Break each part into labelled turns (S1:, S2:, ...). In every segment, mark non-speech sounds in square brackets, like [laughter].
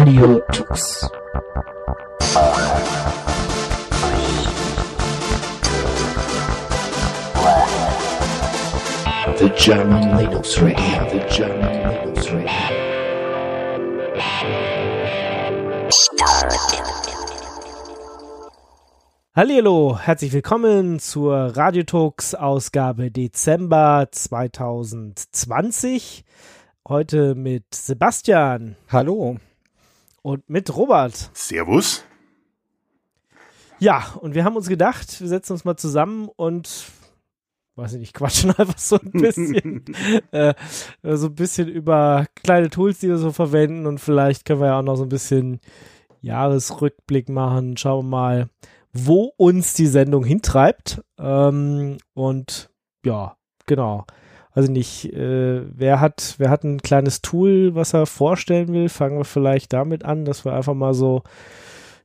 S1: Radio Tux. The German Linux Radio, the German Linux Radio.
S2: Hallo, herzlich willkommen zur Radiotux Ausgabe Dezember 2020. Heute mit Sebastian
S3: Hallo.
S2: Und mit Robert.
S4: Servus.
S2: Ja, und wir haben uns gedacht, wir setzen uns mal zusammen und weiß ich nicht, quatschen [laughs] einfach so ein bisschen [laughs] äh, so ein bisschen über kleine Tools, die wir so verwenden und vielleicht können wir ja auch noch so ein bisschen Jahresrückblick machen. Schauen wir mal, wo uns die Sendung hintreibt. Ähm, und ja, genau. Also nicht, äh, wer hat, wer hat ein kleines Tool, was er vorstellen will? Fangen wir vielleicht damit an, dass wir einfach mal so,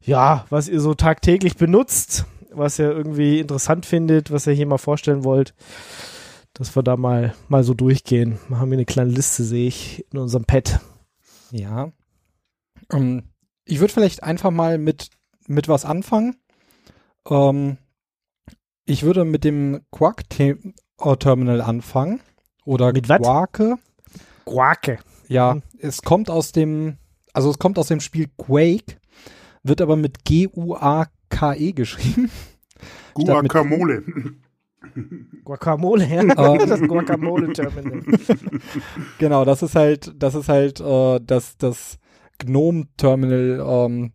S2: ja, was ihr so tagtäglich benutzt, was ihr irgendwie interessant findet, was ihr hier mal vorstellen wollt, dass wir da mal, mal so durchgehen. Wir haben hier eine kleine Liste, sehe ich, in unserem Pad.
S3: Ja. Ähm, ich würde vielleicht einfach mal mit, mit was anfangen. Ähm, ich würde mit dem Quark-Terminal anfangen. Oder
S2: Mit was?
S3: Quarke.
S2: Quake.
S3: Ja,
S2: Mhm.
S3: es kommt aus dem, also es kommt aus dem Spiel Quake, wird aber mit G-U-A-K-E E geschrieben. [laughs]
S4: Guacamole. [laughs]
S2: Guacamole, ja.
S3: Ähm. [laughs]
S2: das Guacamole-Terminal.
S3: Genau, das ist halt, das ist halt äh, das, das Gnome-Terminal, ähm,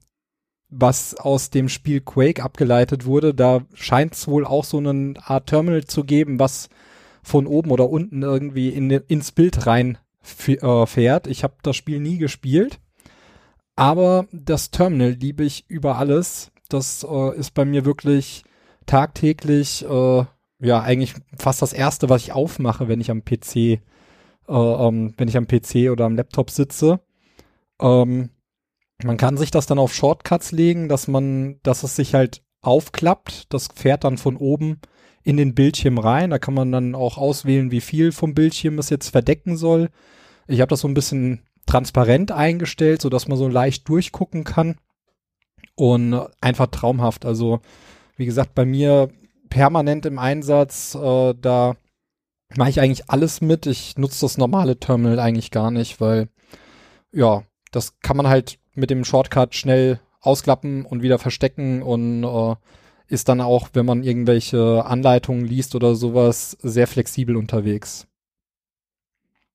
S3: was aus dem Spiel Quake abgeleitet wurde. Da scheint es wohl auch so eine Art Terminal zu geben, was von oben oder unten irgendwie in, ins Bild rein äh, fährt. Ich habe das Spiel nie gespielt, aber das Terminal liebe ich über alles. Das äh, ist bei mir wirklich tagtäglich, äh, ja, eigentlich fast das erste, was ich aufmache, wenn ich am PC äh, ähm, wenn ich am PC oder am Laptop sitze. Ähm, man kann sich das dann auf Shortcuts legen, dass man, dass es sich halt aufklappt. Das fährt dann von oben in den Bildschirm rein. Da kann man dann auch auswählen, wie viel vom Bildschirm es jetzt verdecken soll. Ich habe das so ein bisschen transparent eingestellt, sodass man so leicht durchgucken kann. Und einfach traumhaft. Also, wie gesagt, bei mir permanent im Einsatz. Äh, da mache ich eigentlich alles mit. Ich nutze das normale Terminal eigentlich gar nicht, weil ja, das kann man halt mit dem Shortcut schnell ausklappen und wieder verstecken und äh, ist dann auch, wenn man irgendwelche Anleitungen liest oder sowas, sehr flexibel unterwegs.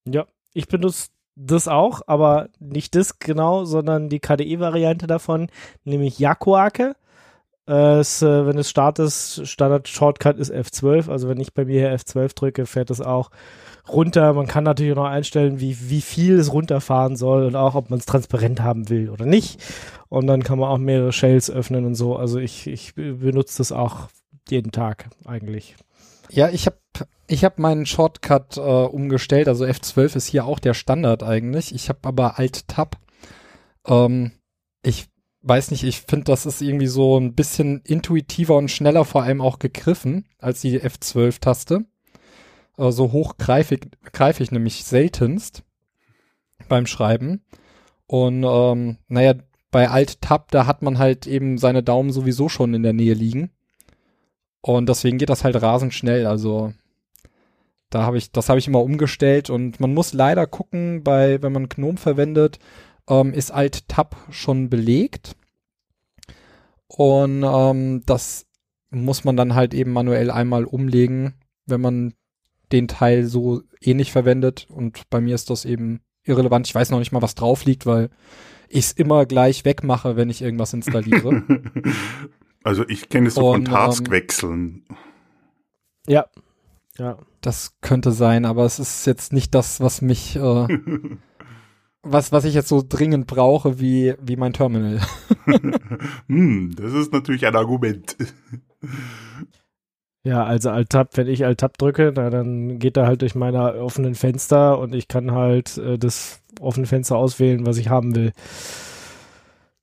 S2: Ja, ich benutze das auch, aber nicht das genau, sondern die KDE-Variante davon, nämlich Yakuake. Äh, es, äh, wenn es startet, Standard-Shortcut ist F12, also wenn ich bei mir hier F12 drücke, fährt es auch runter. Man kann natürlich auch noch einstellen, wie, wie viel es runterfahren soll und auch, ob man es transparent haben will oder nicht. Und dann kann man auch mehrere Shells öffnen und so. Also ich, ich benutze das auch jeden Tag eigentlich.
S3: Ja, ich habe ich hab meinen Shortcut äh, umgestellt, also F12 ist hier auch der Standard eigentlich. Ich habe aber Alt-Tab. Ähm, ich weiß nicht, ich finde, das ist irgendwie so ein bisschen intuitiver und schneller vor allem auch gegriffen als die F12-Taste. Äh, so hoch greife ich, greif ich nämlich seltenst beim Schreiben. Und ähm, naja, bei Alt-Tab, da hat man halt eben seine Daumen sowieso schon in der Nähe liegen. Und deswegen geht das halt rasend schnell. Also da habe ich, das habe ich immer umgestellt und man muss leider gucken, bei, wenn man Gnome verwendet, ähm, ist Alt-Tab schon belegt. Und ähm, das muss man dann halt eben manuell einmal umlegen, wenn man den Teil so ähnlich verwendet. Und bei mir ist das eben irrelevant. Ich weiß noch nicht mal, was drauf liegt, weil ich es immer gleich wegmache, wenn ich irgendwas installiere. [laughs]
S4: Also ich kenne es so
S3: Und,
S4: von Taskwechseln.
S2: Ja. Ja.
S3: Das könnte sein, aber es ist jetzt nicht das, was mich, äh, [laughs] was, was ich jetzt so dringend brauche, wie, wie mein Terminal. [laughs]
S4: hm, das ist natürlich ein Argument.
S2: Ja, also Alt-Tab, wenn ich Alt-Tab drücke, na, dann geht er halt durch meine offenen Fenster und ich kann halt äh, das offene Fenster auswählen, was ich haben will.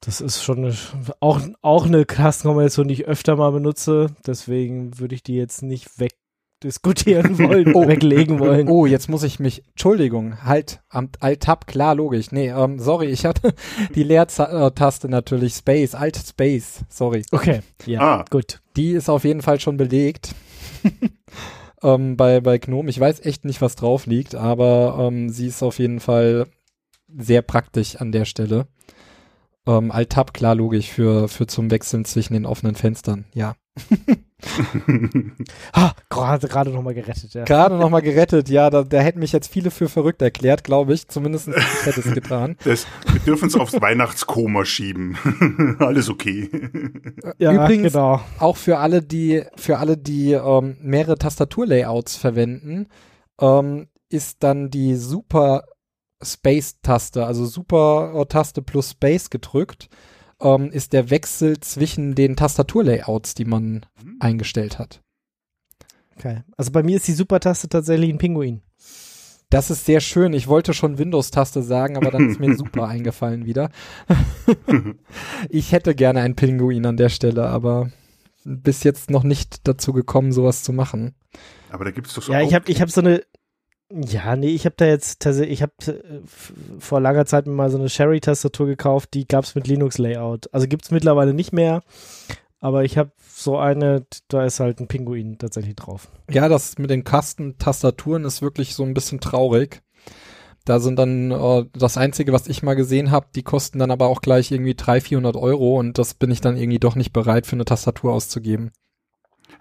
S2: Das ist schon eine, auch, auch eine Tastenkombination, die ich öfter mal benutze. Deswegen würde ich die jetzt nicht weg diskutieren [laughs] wollen,
S3: Oh.
S2: weglegen wollen.
S3: Oh, jetzt muss ich mich, Entschuldigung, halt, am Alt-Tab, klar, logisch. Nee, ähm, sorry, ich hatte [laughs] die Leertaste natürlich, Space, Alt-Space, sorry.
S2: Okay, ja,
S4: Ah.
S2: gut.
S3: Die ist auf jeden Fall schon belegt. [laughs] ähm, bei, bei Gnome. Ich weiß echt nicht, was drauf liegt, aber ähm, sie ist auf jeden Fall sehr praktisch an der Stelle. Ähm, Alt-Tab, klar, logisch, für, für zum Wechseln zwischen den offenen Fenstern, ja.
S2: Ha, [laughs] gerade gerade noch mal gerettet, ja.
S3: Gerade nochmal gerettet, ja, da, da hätten mich jetzt viele für verrückt erklärt, glaube ich. Zumindest ich hätte es getan. [laughs]
S4: Das, wir dürfen es aufs Weihnachtskoma schieben. [laughs] Alles okay.
S2: Ja,
S3: Übrigens-
S2: genau.
S3: Auch für alle, die, für alle, die ähm, mehrere Tastaturlayouts verwenden, ähm, ist dann die Super Space-Taste, also Super-Taste plus Space gedrückt, ähm, ist der Wechsel zwischen den Tastaturlayouts, die man eingestellt hat.
S2: Okay. Also bei mir ist die Supertaste tatsächlich ein Pinguin.
S3: Das ist sehr schön. Ich wollte schon Windows-Taste sagen, aber dann ist mir [laughs] super eingefallen wieder. [laughs] ich hätte gerne einen Pinguin an der Stelle, aber bis jetzt noch nicht dazu gekommen, sowas zu machen.
S4: Aber da gibt es doch so
S2: Ja, ich habe ich hab so eine. Ja, nee, ich habe da jetzt tatsächlich, ich habe äh, vor langer Zeit mir mal so eine Sherry-Tastatur gekauft, die gab's mit Linux-Layout. Also gibt's mittlerweile nicht mehr, aber ich habe so eine, da ist halt ein Pinguin tatsächlich drauf.
S3: Ja, das mit den Kastentastaturen ist wirklich so ein bisschen traurig. Da sind dann äh, das Einzige, was ich mal gesehen habe, die kosten dann aber auch gleich irgendwie 300, 400 Euro und das bin ich dann irgendwie doch nicht bereit für eine Tastatur auszugeben.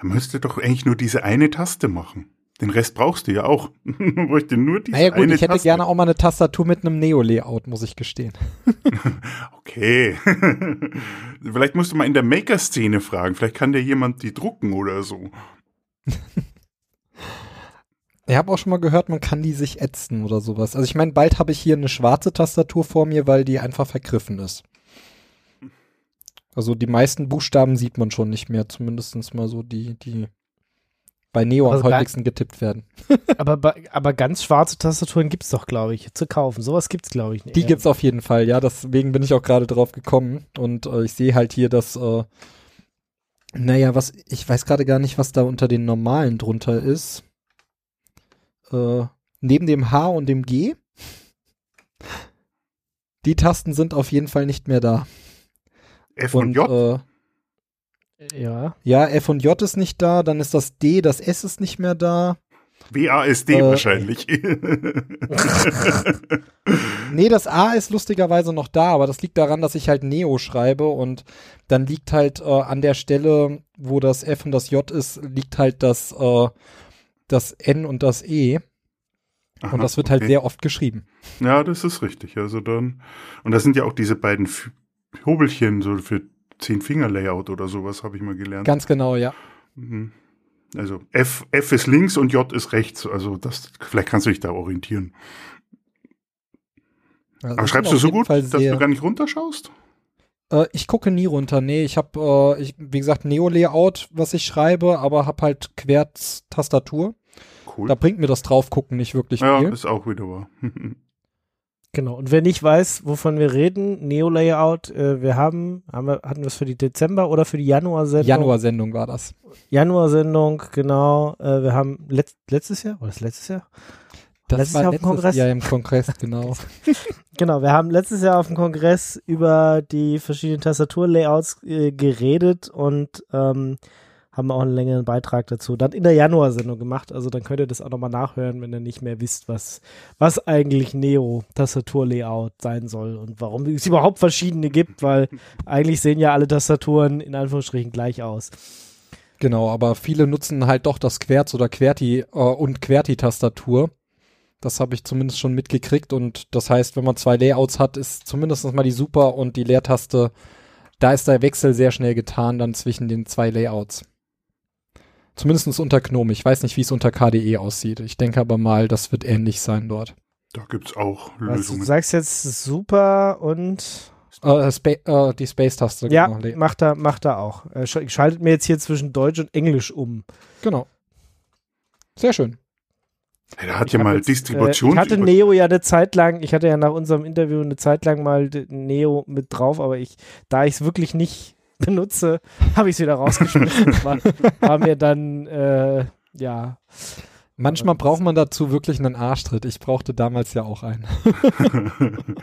S4: Man müsste doch eigentlich nur diese eine Taste machen. Den Rest brauchst du ja auch. [laughs] Man bräuchte nur diese
S3: Naja gut,
S4: eine
S3: ich hätte
S4: Taste.
S3: gerne auch mal eine Tastatur mit einem Neo-Layout, muss ich gestehen. [laughs]
S4: Okay. [laughs] Vielleicht musst du mal in der Maker-Szene fragen. Vielleicht kann dir jemand die drucken oder so.
S3: Ich habe auch schon mal gehört, man kann die sich ätzen oder sowas. Also ich meine, bald habe ich hier eine schwarze Tastatur vor mir, weil die einfach vergriffen ist. Also die meisten Buchstaben sieht man schon nicht mehr, zumindest mal so die, die bei Neo am
S2: Also
S3: häufigsten getippt werden. [laughs]
S2: aber, aber ganz schwarze Tastaturen gibt's doch, glaube ich, zu kaufen. Sowas gibt's, glaube ich, nicht.
S3: Die gibt's auf jeden Fall, ja, deswegen bin ich auch gerade drauf gekommen und äh, ich sehe halt hier, dass äh, naja, was, ich weiß gerade gar nicht, was da unter den normalen drunter ist. Äh, neben dem H und dem G. Die Tasten sind auf jeden Fall nicht mehr da.
S4: F und,
S3: Und
S4: J.
S2: Ja.
S3: ja, F und J ist nicht da, dann ist das D, das S ist nicht mehr da.
S4: WASD
S3: äh,
S4: wahrscheinlich. [laughs]
S3: Nee, das A ist lustigerweise noch da, aber das liegt daran, dass ich halt Neo schreibe und dann liegt halt äh, an der Stelle, wo das F und das J ist, liegt halt das, äh, das N und das E
S4: Aha,
S3: und das wird halt
S4: okay.
S3: sehr oft geschrieben.
S4: Ja, das ist richtig. Also dann. Und das sind ja auch diese beiden F Hobelchen, so für Zehn-Finger-Layout oder sowas, habe ich mal gelernt.
S3: Ganz genau, ja.
S4: Mhm. Also F, F ist links und J ist rechts. Also das, vielleicht kannst du dich da orientieren.
S3: Also
S4: Aber schreibst du so gut, dass du gar nicht runterschaust?
S3: Äh, ich gucke nie runter. Nee, ich habe, äh, wie gesagt, Neo-Layout, was ich schreibe, aber habe halt Querz-Tastatur.
S4: Cool.
S3: Da bringt mir das Draufgucken nicht wirklich
S4: ja,
S3: viel.
S4: ist auch wieder wahr. [laughs]
S2: Genau. Und wer nicht weiß, wovon wir reden, Neo-Layout, äh, wir haben, haben wir, hatten wir es für die Dezember oder für die Januar-Sendung?
S3: Januar-Sendung war das.
S2: Januar-Sendung, genau. Äh, wir haben letzt, letztes Jahr, war das letztes Jahr?
S3: Das
S2: Letztes
S3: war
S2: Jahr auf dem
S3: letztes
S2: Kongress?
S3: Jahr im Kongress, genau. [laughs]
S2: Genau, wir haben letztes Jahr auf dem Kongress über die verschiedenen Tastaturlayouts äh, geredet und ähm, haben auch einen längeren Beitrag dazu dann in der Januar-Sendung gemacht. Also dann könnt ihr das auch nochmal nachhören, wenn ihr nicht mehr wisst, was, was eigentlich Neo-Tastaturlayout sein soll und warum es überhaupt verschiedene gibt, weil [laughs] eigentlich sehen ja alle Tastaturen in Anführungsstrichen gleich aus.
S3: Genau, aber viele nutzen halt doch das Querz oder Querti äh, und Querti-Tastatur. Das habe ich zumindest schon mitgekriegt und das heißt, wenn man zwei Layouts hat, ist zumindest mal die Super und die Leertaste, da ist der Wechsel sehr schnell getan dann zwischen den zwei Layouts. Zumindest unter Gnome. Ich weiß nicht, wie es unter KDE aussieht. Ich denke aber mal, das wird ähnlich sein dort.
S4: Da gibt's auch
S2: Was, du
S4: Lösungen.
S2: sagst jetzt super und
S3: Äh, Spa äh, die Space-Taste.
S2: ja,
S3: genau.
S2: Macht er, macht er auch. Sch- schaltet mir jetzt hier zwischen Deutsch und Englisch um.
S3: genau. Sehr schön.
S4: Ja, da hat
S2: Ich
S4: ja mal
S2: jetzt,
S4: Distribution.
S2: Äh, ich hatte Neo ja eine Zeit lang, ich hatte ja nach unserem Interview eine Zeit lang mal Neo mit drauf, aber ich, da ich es wirklich nicht benutze, habe ich es wieder rausgeschmissen. [laughs] War, war mir dann, äh, ja.
S3: Manchmal braucht man dazu wirklich einen Arschtritt. Ich brauchte damals ja auch einen. [laughs]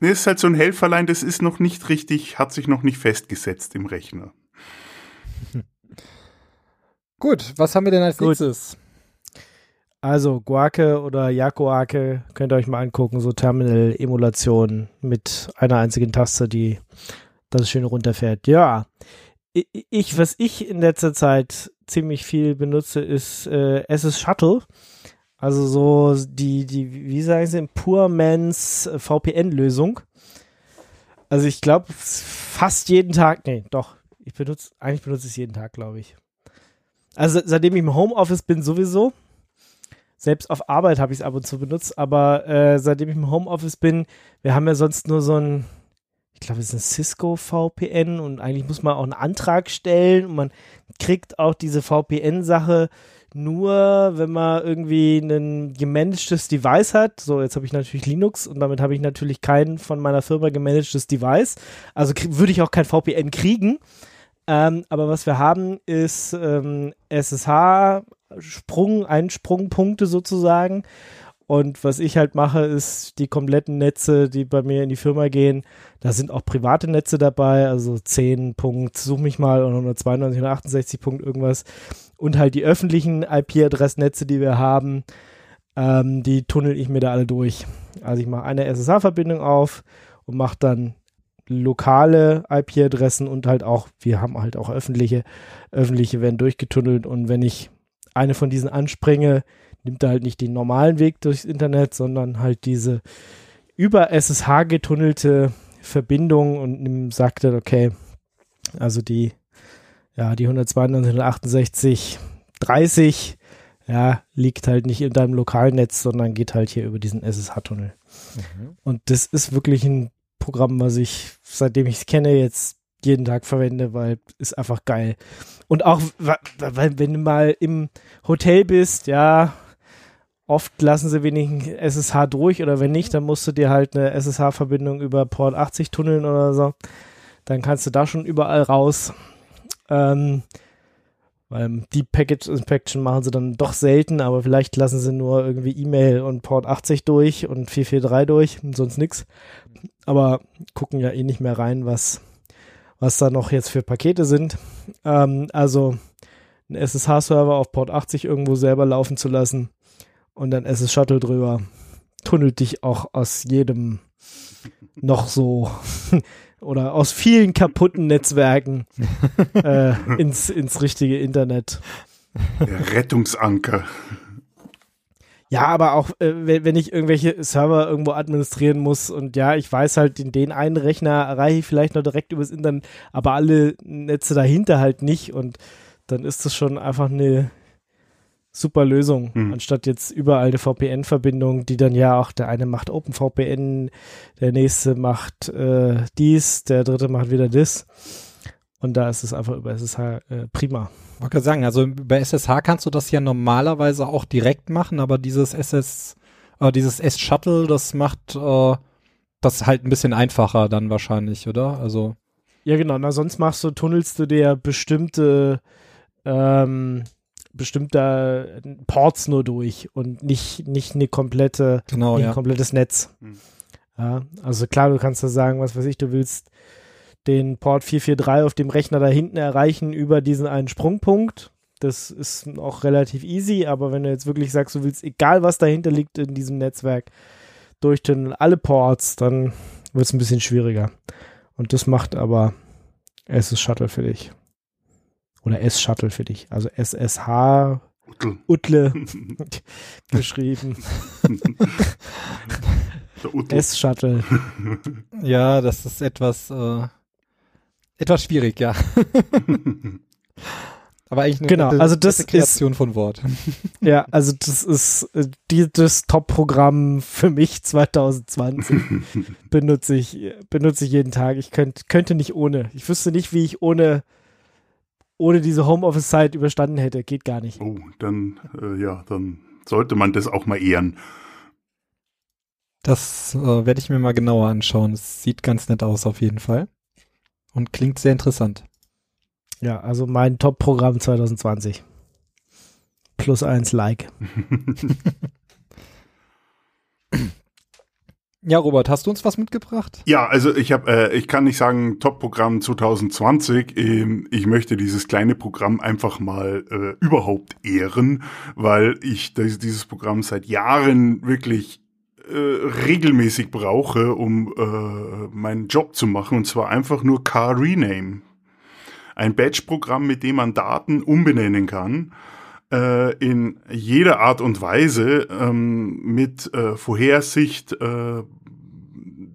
S4: nee, ist halt so ein Helferlein, das ist noch nicht richtig, hat sich noch nicht festgesetzt im Rechner. [laughs]
S3: Gut, was haben wir denn als
S2: Gut.
S3: nächstes?
S2: Also Guake oder Yakoake könnt ihr euch mal angucken, so Terminal-Emulation mit einer einzigen Taste, die das schön runterfährt. Ja, ich, was ich in letzter Zeit ziemlich viel benutze, ist äh, SS Shuttle. Also so die, die, wie sagen sie, Purmans VPN-Lösung. Also ich glaube fast jeden Tag, nee, doch, ich benutze, eigentlich benutze ich es jeden Tag, glaube ich. Also seitdem ich im Homeoffice bin sowieso, selbst auf Arbeit habe ich es ab und zu benutzt, aber äh, seitdem ich im Homeoffice bin, wir haben ja sonst nur so ein, ich glaube, es ist ein Cisco VPN und eigentlich muss man auch einen Antrag stellen und man kriegt auch diese VPN-Sache nur, wenn man irgendwie ein gemanagtes Device hat. So, jetzt habe ich natürlich Linux und damit habe ich natürlich kein von meiner Firma gemanagtes Device. Also würde ich auch kein VPN kriegen. Ähm, aber was wir haben, ist ähm, SSH, Sprung, Einsprungpunkte sozusagen. Und was ich halt mache, ist die kompletten Netze, die bei mir in die Firma gehen. Da sind auch private Netze dabei, also 10 Punkt, such mich mal, und 192, 168 Punkt irgendwas. Und halt die öffentlichen IP-Adressnetze, die wir haben, ähm, die tunnel ich mir da alle durch. Also ich mache eine SSH-Verbindung auf und mache dann lokale IP-Adressen und halt auch, wir haben halt auch öffentliche, öffentliche werden durchgetunnelt und wenn ich eine von diesen anspringe, nimmt er halt nicht den normalen Weg durchs Internet, sondern halt diese über SSH getunnelte Verbindung und sagt dann, okay, also die, ja, die 192, 168, 30, ja, liegt halt nicht in deinem lokalen Netz, sondern geht halt hier über diesen SSH-Tunnel. Und das ist wirklich ein Programm, was ich, seitdem ich es kenne, jetzt jeden Tag verwende, weil ist einfach geil. Und auch, weil wenn du mal im Hotel bist, ja, oft lassen sie wenig SSH durch oder wenn nicht, dann musst du dir halt eine SSH-Verbindung über Port 80 tunneln oder so. Dann kannst du da schon überall raus. Ähm, weil Deep Package Inspection machen sie dann doch selten, aber vielleicht lassen sie nur irgendwie E-Mail und Port 80 durch und 443 durch und sonst nix. Aber gucken ja eh nicht mehr rein, was, was da noch jetzt für Pakete sind. Ähm, also einen SSH-Server auf Port 80 irgendwo selber laufen zu lassen und dann SS Shuttle drüber, tunnelt dich auch aus jedem noch so [laughs] oder aus vielen kaputten Netzwerken [laughs] äh, ins, ins richtige Internet.
S4: Der Rettungsanker.
S2: Ja, aber auch äh, wenn, ich irgendwelche Server irgendwo administrieren muss und ja, ich weiß halt, den, den einen Rechner erreiche ich vielleicht noch direkt übers Internet, aber alle Netze dahinter halt nicht und dann ist das schon einfach eine super Lösung,
S4: Hm.
S2: anstatt jetzt überall eine VPN-Verbindung, die dann ja auch, der eine macht OpenVPN, der nächste macht äh, dies, der dritte macht wieder das. Und da ist es einfach über SSH äh, prima.
S3: Ich wollte gerade sagen, also bei SSH kannst du das ja normalerweise auch direkt machen, aber dieses SS, äh, dieses S-Shuttle, das macht äh, das halt ein bisschen einfacher dann wahrscheinlich, oder? Also,
S2: Ja, genau. Na, sonst machst du, tunnelst du dir bestimmte, ähm, bestimmte Ports nur durch und nicht, nicht eine komplette,
S3: genau,
S2: nicht ein
S3: ja.
S2: komplettes Netz.
S4: Hm.
S2: Ja, also klar, du kannst da sagen, was weiß ich, du willst den Port 443 auf dem Rechner da hinten erreichen über diesen einen Sprungpunkt. Das ist auch relativ easy, aber wenn du jetzt wirklich sagst, du willst, egal was dahinter liegt in diesem Netzwerk, durchtunneln alle Ports, dann wird es ein bisschen schwieriger. Und das macht aber SS Shuttle für dich. Oder S-Shuttle für dich. Also SSH
S4: Uttel.
S2: Utle [laughs] geschrieben. [laughs] S-Shuttle. [laughs]
S3: Ja, das ist etwas, äh, etwas schwierig, ja. Aber eigentlich eine
S2: Genau,
S3: nette,
S2: also das
S3: nette Kreation von Wort.
S2: Ja, also das ist äh, die, das Top-Programm für mich 2020. benutze ich, benutze ich jeden Tag. Ich könnt, könnte nicht ohne. Ich wüsste nicht, wie ich ohne, ohne diese Homeoffice-Zeit überstanden hätte. Geht gar nicht.
S4: Oh, dann, äh, ja, dann sollte man das auch mal ehren.
S3: Das äh, werde ich mir mal genauer anschauen. Es sieht ganz nett aus auf jeden Fall. Und klingt sehr interessant.
S2: Ja, also mein Top-Programm 2020. Plus eins Like. [laughs] [laughs]
S3: Ja, Robert, hast du uns was mitgebracht?
S4: Ja, also ich habe, äh, ich kann nicht sagen Top-Programm 2020. Ähm, ich möchte dieses kleine Programm einfach mal äh, überhaupt ehren, weil ich das, dieses Programm seit Jahren wirklich äh, regelmäßig brauche, um äh, meinen Job zu machen, und zwar einfach nur Car Rename. Ein Badge-Programm, mit dem man Daten umbenennen kann äh, in jeder Art und Weise ähm, mit äh, Vorhersicht. Äh,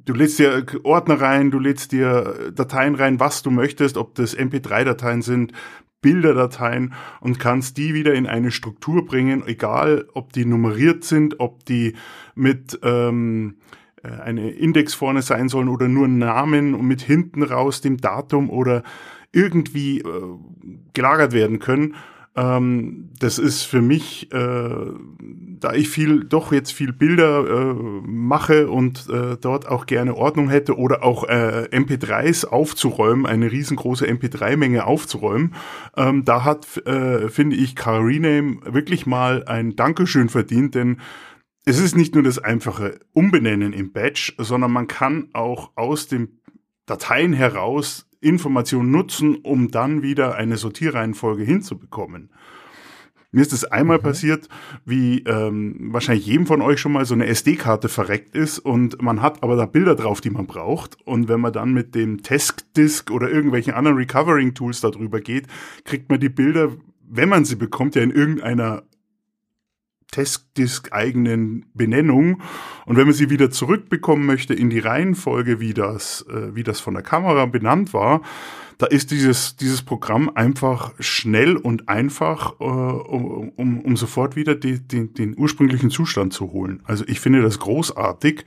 S4: du lädst dir Ordner rein, du lädst dir Dateien rein, was du möchtest, ob das MP3-Dateien sind, Bilderdateien und kannst die wieder in eine Struktur bringen, egal ob die nummeriert sind, ob die mit ähm, äh, eine Index vorne sein sollen oder nur Namen und mit hinten raus dem Datum oder irgendwie äh, gelagert werden können. Ähm, das ist für mich, äh, da ich viel, doch jetzt viel Bilder äh, mache und äh, dort auch gerne Ordnung hätte oder auch äh, MP3s aufzuräumen, eine riesengroße MP3-Menge aufzuräumen, ähm, da hat, äh, finde ich, Car Rename wirklich mal ein Dankeschön verdient, denn es ist nicht nur das einfache Umbenennen im Batch, sondern man kann auch aus den Dateien heraus Informationen nutzen, um dann wieder eine Sortierreihenfolge hinzubekommen. Mir ist es einmal mhm. passiert, wie ähm, wahrscheinlich jedem von euch schon mal so eine SD-Karte verreckt ist und man hat aber da Bilder drauf, die man braucht. Und wenn man dann mit dem Test-Disk oder irgendwelchen anderen Recovering-Tools darüber geht, kriegt man die Bilder, wenn man sie bekommt, ja in irgendeiner Testdisk-eigenen Benennung. Und wenn man sie wieder zurückbekommen möchte in die Reihenfolge, wie das, äh, wie das von der Kamera benannt war, da ist dieses, dieses Programm einfach schnell und einfach, äh, um, um, um sofort wieder die, die, den ursprünglichen Zustand zu holen. Also ich finde das großartig.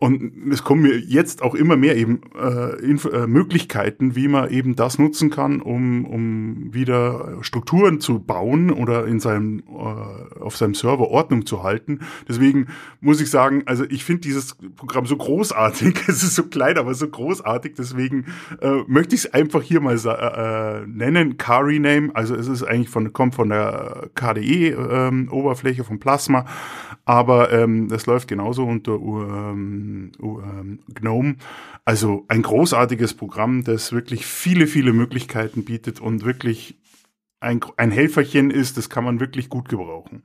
S4: Und es kommen mir jetzt auch immer mehr eben äh, Inf äh, Möglichkeiten, wie man eben das nutzen kann, um, um wieder Strukturen zu bauen oder in seinem äh, auf seinem Server Ordnung zu halten. Deswegen muss ich sagen, also ich finde dieses Programm so großartig. [laughs] Es ist so klein, aber so großartig. Deswegen äh, möchte ich es einfach hier mal äh, nennen. Car Rename. Also es ist eigentlich von kommt von der KDE ähm, Oberfläche von Plasma, aber ähm, das läuft genauso unter ähm, ähm, GNOME. Also ein großartiges Programm, das wirklich viele, viele Möglichkeiten bietet und wirklich ein, ein Helferchen ist, das kann man wirklich gut gebrauchen.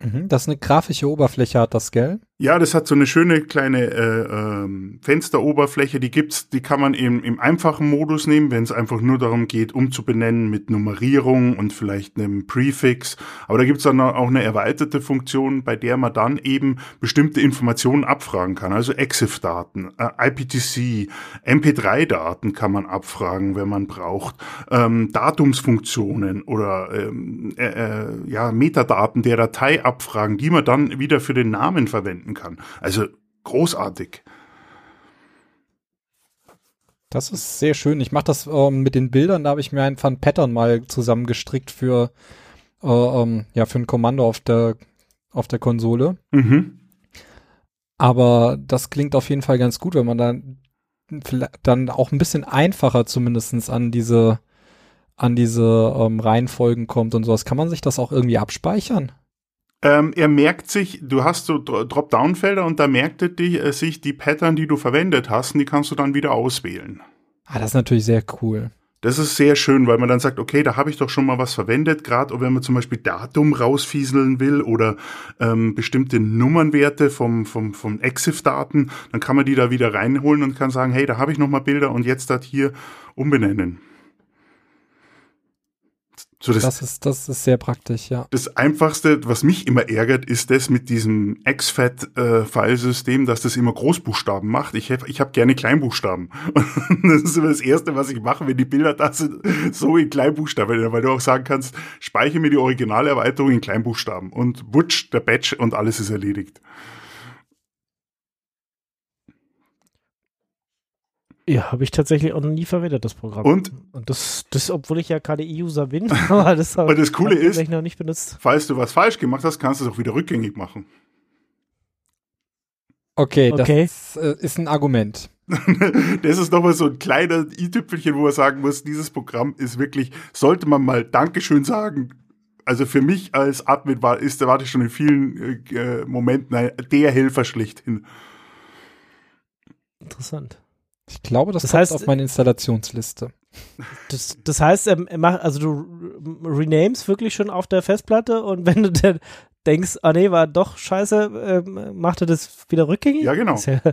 S3: Mhm, das eine grafische Oberfläche hat das, gell?
S4: Ja, das hat so eine schöne kleine äh, ähm, Fensteroberfläche, die gibt's, die kann man eben im einfachen Modus nehmen, wenn es einfach nur darum geht, umzubenennen mit Nummerierung und vielleicht einem Prefix. Aber da gibt's dann auch eine erweiterte Funktion, bei der man dann eben bestimmte Informationen abfragen kann. Also EXIF-Daten, äh, IPTC, MP3-Daten kann man abfragen, wenn man braucht, ähm, Datumsfunktionen oder ähm, äh, äh, ja Metadaten der Datei abfragen, die man dann wieder für den Namen verwenden verwenden kann. Also großartig.
S3: Das ist sehr schön. Ich mache das ähm, mit den Bildern, da habe ich mir einfach ein Pattern mal zusammengestrickt für, äh, ähm, ja, für ein Kommando auf der, auf der Konsole. Mhm. Aber das klingt auf jeden Fall ganz gut, wenn man dann, dann auch ein bisschen einfacher zumindest an diese, an diese ähm, Reihenfolgen kommt und sowas. Kann man sich das auch irgendwie abspeichern?
S4: Ähm, er merkt sich, du hast so Drop-Down-Felder und da merkt er dich, äh, sich die Pattern, die du verwendet hast, und die kannst du dann wieder auswählen.
S3: Ah, das ist natürlich sehr cool.
S4: Das ist sehr schön, weil man dann sagt, okay, da habe ich doch schon mal was verwendet, gerade wenn man zum Beispiel Datum rausfieseln will oder ähm, bestimmte Nummernwerte vom, vom, vom EXIF-Daten, dann kann man die da wieder reinholen und kann sagen, hey, da habe ich noch mal Bilder und jetzt das hier umbenennen.
S3: So das, das, ist, das ist sehr praktisch, ja.
S4: Das Einfachste, was mich immer ärgert, ist das mit diesem XFAT-Filesystem, äh, dass das immer Großbuchstaben macht. Ich, ich habe gerne Kleinbuchstaben. [laughs] Und das ist immer das Erste, was ich mache, wenn die Bilder da sind, so in Kleinbuchstaben, weil du auch sagen kannst, speichere mir die Originalerweiterung in Kleinbuchstaben und wutsch, der Batch und alles ist erledigt.
S2: Ja, habe ich tatsächlich auch noch nie verwendet, das Programm.
S4: Und?
S2: Und das, das obwohl ich ja KDE-User bin, [laughs] aber das
S4: habe das Coole ist,
S2: ich noch nicht benutzt.
S4: Falls du was falsch gemacht hast, kannst du es auch wieder rückgängig machen.
S3: Okay, okay. das äh, ist ein Argument. [laughs]
S4: das ist nochmal so ein kleiner i-Tüpfelchen, wo man sagen muss, dieses Programm ist wirklich, sollte man mal Dankeschön sagen, also für mich als Admin war, ist, da war das schon in vielen äh, Momenten der Helfer schlechthin.
S2: Interessant.
S3: Ich glaube, das,
S2: Das
S3: kommt
S2: heißt,
S3: auf meine Installationsliste.
S2: Das, das heißt, er, er macht, also du renames wirklich schon auf der Festplatte und wenn du dann denkst, ah nee, war doch scheiße, ähm, macht er das wieder rückgängig?
S4: Ja, genau.
S2: Das ist, ja, [laughs]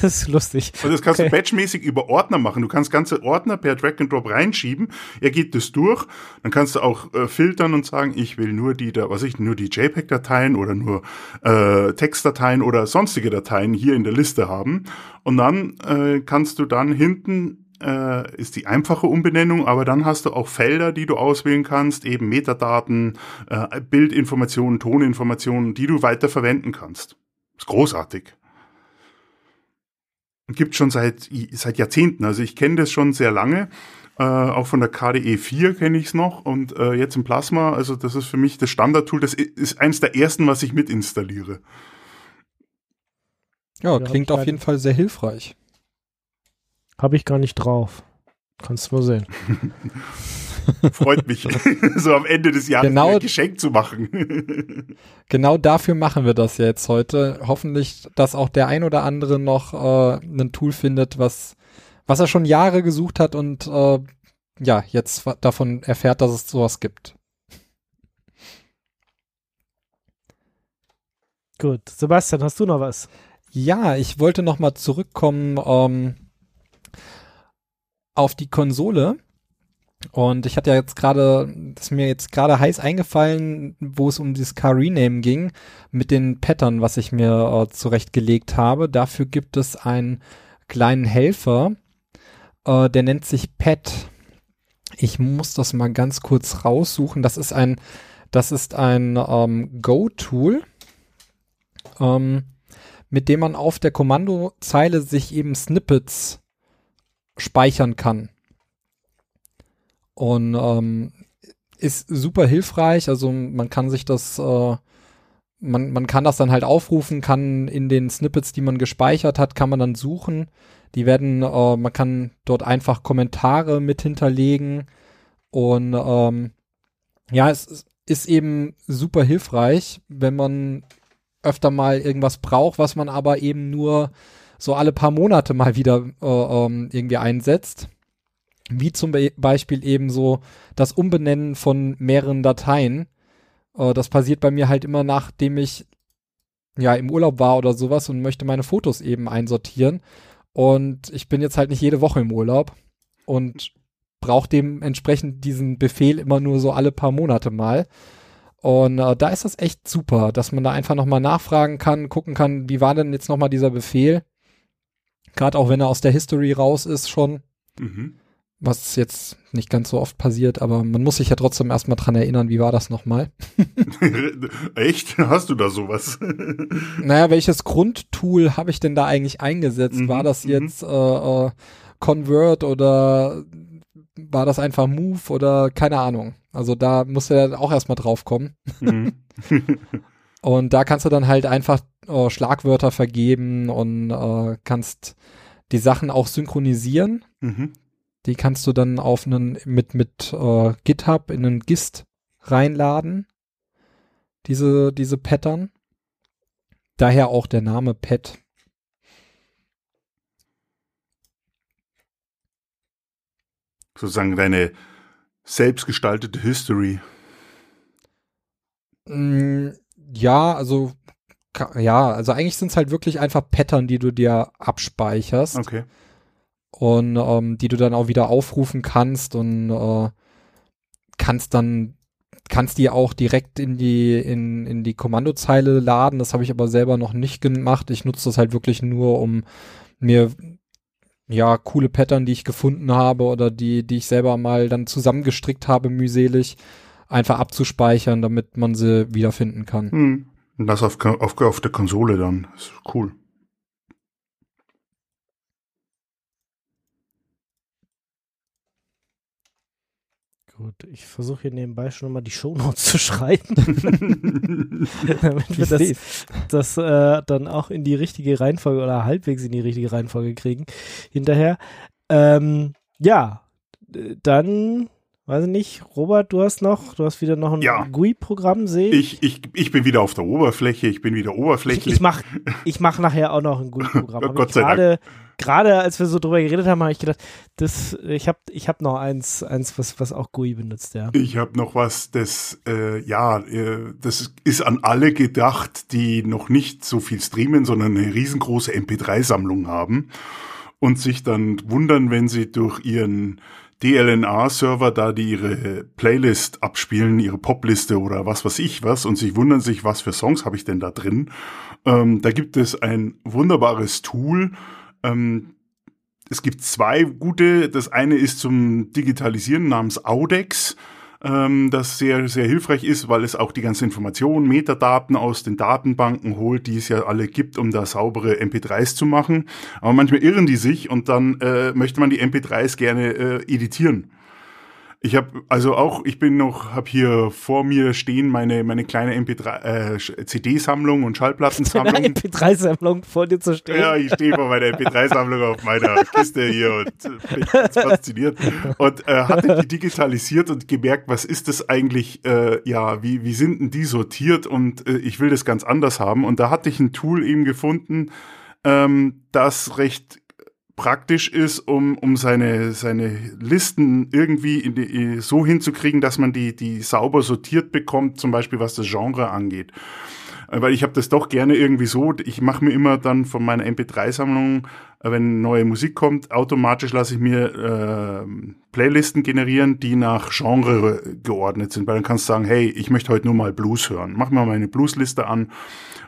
S2: das ist lustig.
S4: Und das kannst
S2: Okay.
S4: du batchmäßig über Ordner machen. Du kannst ganze Ordner per Drag and Drop reinschieben. Er geht das durch. Dann kannst du auch äh, filtern und sagen, ich will nur die, da, was ich, nur die JPEG-Dateien oder nur äh, Textdateien oder sonstige Dateien hier in der Liste haben. Und dann äh, kannst du dann hinten äh, ist die einfache Umbenennung, aber dann hast du auch Felder, die du auswählen kannst, eben Metadaten, äh, Bildinformationen, Toninformationen, die du weiter verwenden kannst. Ist großartig. Gibt schon seit, seit Jahrzehnten. Also ich kenne das schon sehr lange. Äh, auch von der KDE 4 kenne ich es noch und äh, jetzt im Plasma, also das ist für mich das Standardtool, das ist eins der ersten, was ich mit installiere.
S3: Ja, klingt auf jeden Fall sehr hilfreich.
S2: Habe ich gar nicht drauf. Kannst du mal sehen. [laughs]
S4: Freut mich, [laughs] so am Ende des Jahres
S3: Genau-
S4: ein Geschenk zu machen. [laughs]
S3: Genau dafür machen wir das ja jetzt heute. Hoffentlich, dass auch der ein oder andere noch äh, ein Tool findet, was, was er schon Jahre gesucht hat und äh, ja, jetzt davon erfährt, dass es sowas gibt.
S2: Gut. Sebastian, hast du noch was?
S3: Ja, ich wollte noch mal zurückkommen ähm, auf die Konsole. Und ich hatte ja jetzt gerade, das ist mir jetzt gerade heiß eingefallen, wo es um dieses Car Rename ging, mit den Pattern, was ich mir äh, zurechtgelegt habe. Dafür gibt es einen kleinen Helfer, äh, der nennt sich Pat. Ich muss das mal ganz kurz raussuchen. Das ist ein, das ist ein ähm, Go-Tool. Ähm, mit dem man auf der Kommandozeile sich eben Snippets speichern kann. Und ähm, ist super hilfreich. Also man kann sich das, äh, man, man kann das dann halt aufrufen, kann in den Snippets, die man gespeichert hat, kann man dann suchen. Die werden, äh, man kann dort einfach Kommentare mit hinterlegen. Und ähm, ja, es ist- ist eben super hilfreich, wenn man öfter mal irgendwas braucht, was man aber eben nur so alle paar Monate mal wieder äh, ähm, irgendwie einsetzt. Wie zum Be Beispiel eben so das Umbenennen von mehreren Dateien. Äh, das passiert bei mir halt immer, nachdem ich ja im Urlaub war oder sowas und möchte meine Fotos eben einsortieren. Und ich bin jetzt halt nicht jede Woche im Urlaub und brauche dementsprechend diesen Befehl immer nur so alle paar Monate mal. Und äh, da ist das echt super, dass man da einfach nochmal nachfragen kann, gucken kann, wie war denn jetzt nochmal dieser Befehl? Gerade auch wenn er aus der History raus ist schon,
S4: Mhm.
S3: was jetzt nicht ganz so oft passiert, aber man muss sich ja trotzdem erstmal dran erinnern, wie war das nochmal? [laughs]
S4: Echt? Hast du da sowas? [laughs]
S3: Naja, welches Grundtool habe ich denn da eigentlich eingesetzt?
S4: Mhm,
S3: war das
S4: mhm.
S3: jetzt äh, äh, Convert oder war das einfach Move oder keine Ahnung. Also da muss er auch erstmal drauf kommen.
S4: Mhm. [laughs]
S3: Und da kannst du dann halt einfach äh, Schlagwörter vergeben und äh, kannst die Sachen auch synchronisieren.
S4: Mhm.
S3: Die kannst du dann auf einen mit mit äh, GitHub in einen Gist reinladen. Diese diese Pattern. Daher auch der Name Pet.
S4: Sozusagen deine selbstgestaltete History.
S3: Mm, ja, also ja, also eigentlich sind es halt wirklich einfach Pattern, die du dir abspeicherst.
S4: Okay.
S3: und ähm, die du dann auch wieder aufrufen kannst und äh, kannst dann kannst die auch direkt in die in, in die Kommandozeile laden. Das habe ich aber selber noch nicht gemacht. Ich nutze das halt wirklich nur, um mir ja coole Pattern, die ich gefunden habe oder die die ich selber mal dann zusammengestrickt habe mühselig einfach abzuspeichern, damit man sie wiederfinden kann.
S4: Hm. Und das auf, auf, auf der Konsole dann. Ist cool.
S2: Gut, ich versuche hier nebenbei schon mal die Shownotes zu schreiben, [laughs] damit wir das, das äh, dann auch in die richtige Reihenfolge oder halbwegs in die richtige Reihenfolge kriegen hinterher. Ähm, ja, dann weiß ich nicht, Robert, du hast noch, du hast wieder noch ein
S4: Ja.
S2: GUI-Programm, sehe
S4: Ich, ich, ich bin wieder auf der Oberfläche, ich bin wieder
S2: Ich,
S4: oberflächlich.
S2: ich mach, ich mach nachher auch noch ein [laughs] GUI-Programm.
S4: Gott
S2: ich
S4: sei Dank.
S2: gerade, gerade als wir so drüber geredet haben, habe ich gedacht, das, ich habe ich hab noch eins, eins was, was auch GUI benutzt, ja.
S4: Ich habe noch was, das äh, ja, äh, das ist an alle gedacht, die noch nicht so viel streamen, sondern eine riesengroße MP3-Sammlung haben und sich dann wundern, wenn sie durch ihren DLNA-Server da die ihre Playlist abspielen, ihre Popliste oder was weiß ich was und sich wundern sich, was für Songs habe ich denn da drin. Ähm, da gibt es ein wunderbares Tool. Ähm, es gibt zwei gute. Das eine ist zum Digitalisieren namens Audex, ähm, das sehr, sehr hilfreich ist, weil es auch die ganzen Informationen, Metadaten aus den Datenbanken holt, die es ja alle gibt, um da saubere MP3s zu machen. Aber manchmal irren die sich und dann äh, möchte man die MP3s gerne äh, editieren. Ich habe also auch, ich bin noch, habe hier vor mir stehen meine meine kleine MP3 äh, CD-Sammlung und Schallplattensammlung.
S2: MP3-Sammlung vor dir zu stehen.
S4: Ja, ich stehe vor meiner MP3-Sammlung auf meiner Kiste hier und äh, bin ganz fasziniert. Und äh, hatte die digitalisiert und gemerkt, was ist das eigentlich, äh, ja, wie, wie sind denn die sortiert und äh, ich will das ganz anders haben. Und da hatte ich ein Tool eben gefunden, ähm, das recht praktisch ist, um, um seine, seine Listen irgendwie in die, so hinzukriegen, dass man die, die sauber sortiert bekommt, zum Beispiel was das Genre angeht. Äh, Weil ich habe das doch gerne irgendwie so, ich mache mir immer dann von meiner MP3-Sammlung, äh, wenn neue Musik kommt, automatisch lasse ich mir äh, Playlisten generieren, die nach Genre geordnet sind. Weil dann kannst du sagen, hey, ich möchte heute nur mal Blues hören. Mach mir meine Bluesliste an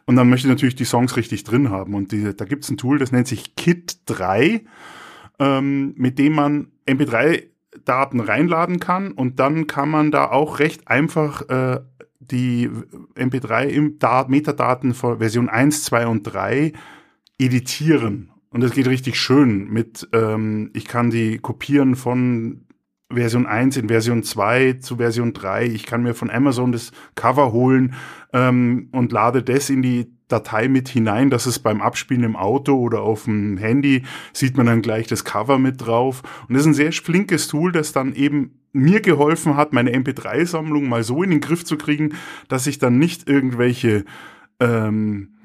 S4: und dann möchte ich natürlich die Songs richtig drin haben. Und die, da gibt's ein Tool, das nennt sich Kit 3, ähm, mit dem man MP3-Daten reinladen kann und dann kann man da auch recht einfach äh, die MP3 im Dat Metadaten von Version 1, 2 und 3 editieren. Und das geht richtig schön mit, ähm, ich kann die kopieren von Version 1 in Version 2 zu Version 3. Ich kann mir von Amazon das Cover holen ähm, und lade das in die Datei mit hinein, dass es beim Abspielen im Auto oder auf dem Handy sieht man dann gleich das Cover mit drauf. Und das ist ein sehr flinkes Tool, das dann eben mir geholfen hat, meine MP3-Sammlung mal so in den Griff zu kriegen, dass ich dann nicht irgendwelche ähm,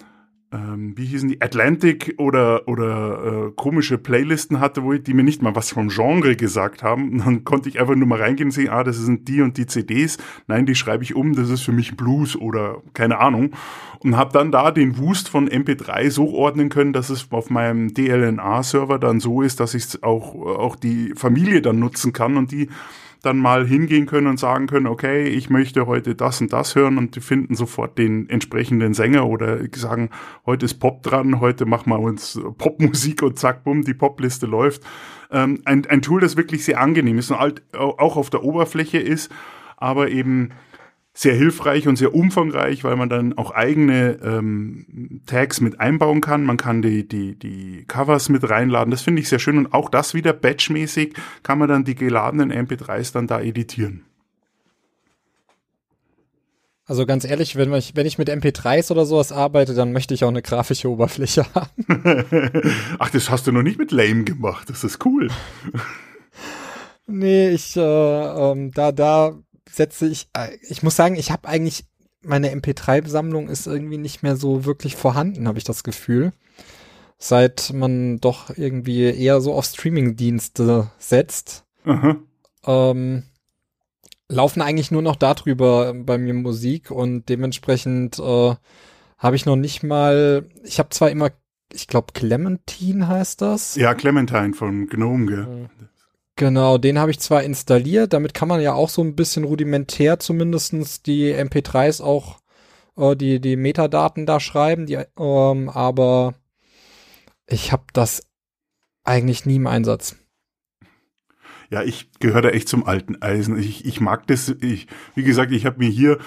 S4: ähm, wie hießen die, Atlantic oder, oder äh, komische Playlisten hatte, wo ich, die mir nicht mal was vom Genre gesagt haben. Und dann konnte ich einfach nur mal reingehen und sehen, ah, das sind die und die CDs. Nein, die schreibe ich um, das ist für mich Blues oder keine Ahnung. Und habe dann da den Wust von MP3 so ordnen können, dass es auf meinem DLNA-Server dann so ist, dass ich auch, auch die Familie dann nutzen kann und die dann mal hingehen können und sagen können, okay, ich möchte heute das und das hören und die finden sofort den entsprechenden Sänger oder sagen, heute ist Pop dran, heute machen wir uns Popmusik und zack, bumm, die Popliste läuft. Ähm, ein, ein Tool, das wirklich sehr angenehm ist und halt auch auf der Oberfläche ist, aber eben sehr hilfreich und sehr umfangreich, weil man dann auch eigene ähm, Tags mit einbauen kann. Man kann die, die, die Covers mit reinladen. Das finde ich sehr schön. Und auch das wieder batchmäßig kann man dann die geladenen MP3s dann da editieren.
S3: Also ganz ehrlich, wenn ich, wenn ich mit MP3s oder sowas arbeite, dann möchte ich auch eine grafische Oberfläche [laughs] haben.
S4: Ach, das hast du noch nicht mit Lame gemacht. Das ist cool.
S3: Nee, ich, äh, ähm, da, da setze ich, äh, ich muss sagen, ich habe eigentlich, meine MP3-Sammlung ist irgendwie nicht mehr so wirklich vorhanden, habe ich das Gefühl. Seit man doch irgendwie eher so auf Streaming-Dienste setzt, ähm, laufen eigentlich nur noch darüber bei mir Musik und dementsprechend äh, habe ich noch nicht mal, ich habe zwar immer, ich glaube Clementine heißt das.
S4: Ja, Clementine von Gnome, gell?
S3: Genau, den habe ich zwar installiert, damit kann man ja auch so ein bisschen rudimentär zumindestens die MP3s auch, äh, die, die Metadaten da schreiben, die, ähm, aber ich habe das eigentlich nie im Einsatz.
S4: Ja, ich gehöre da echt zum alten Eisen. Ich, ich mag das. Ich, wie gesagt, ich habe mir hier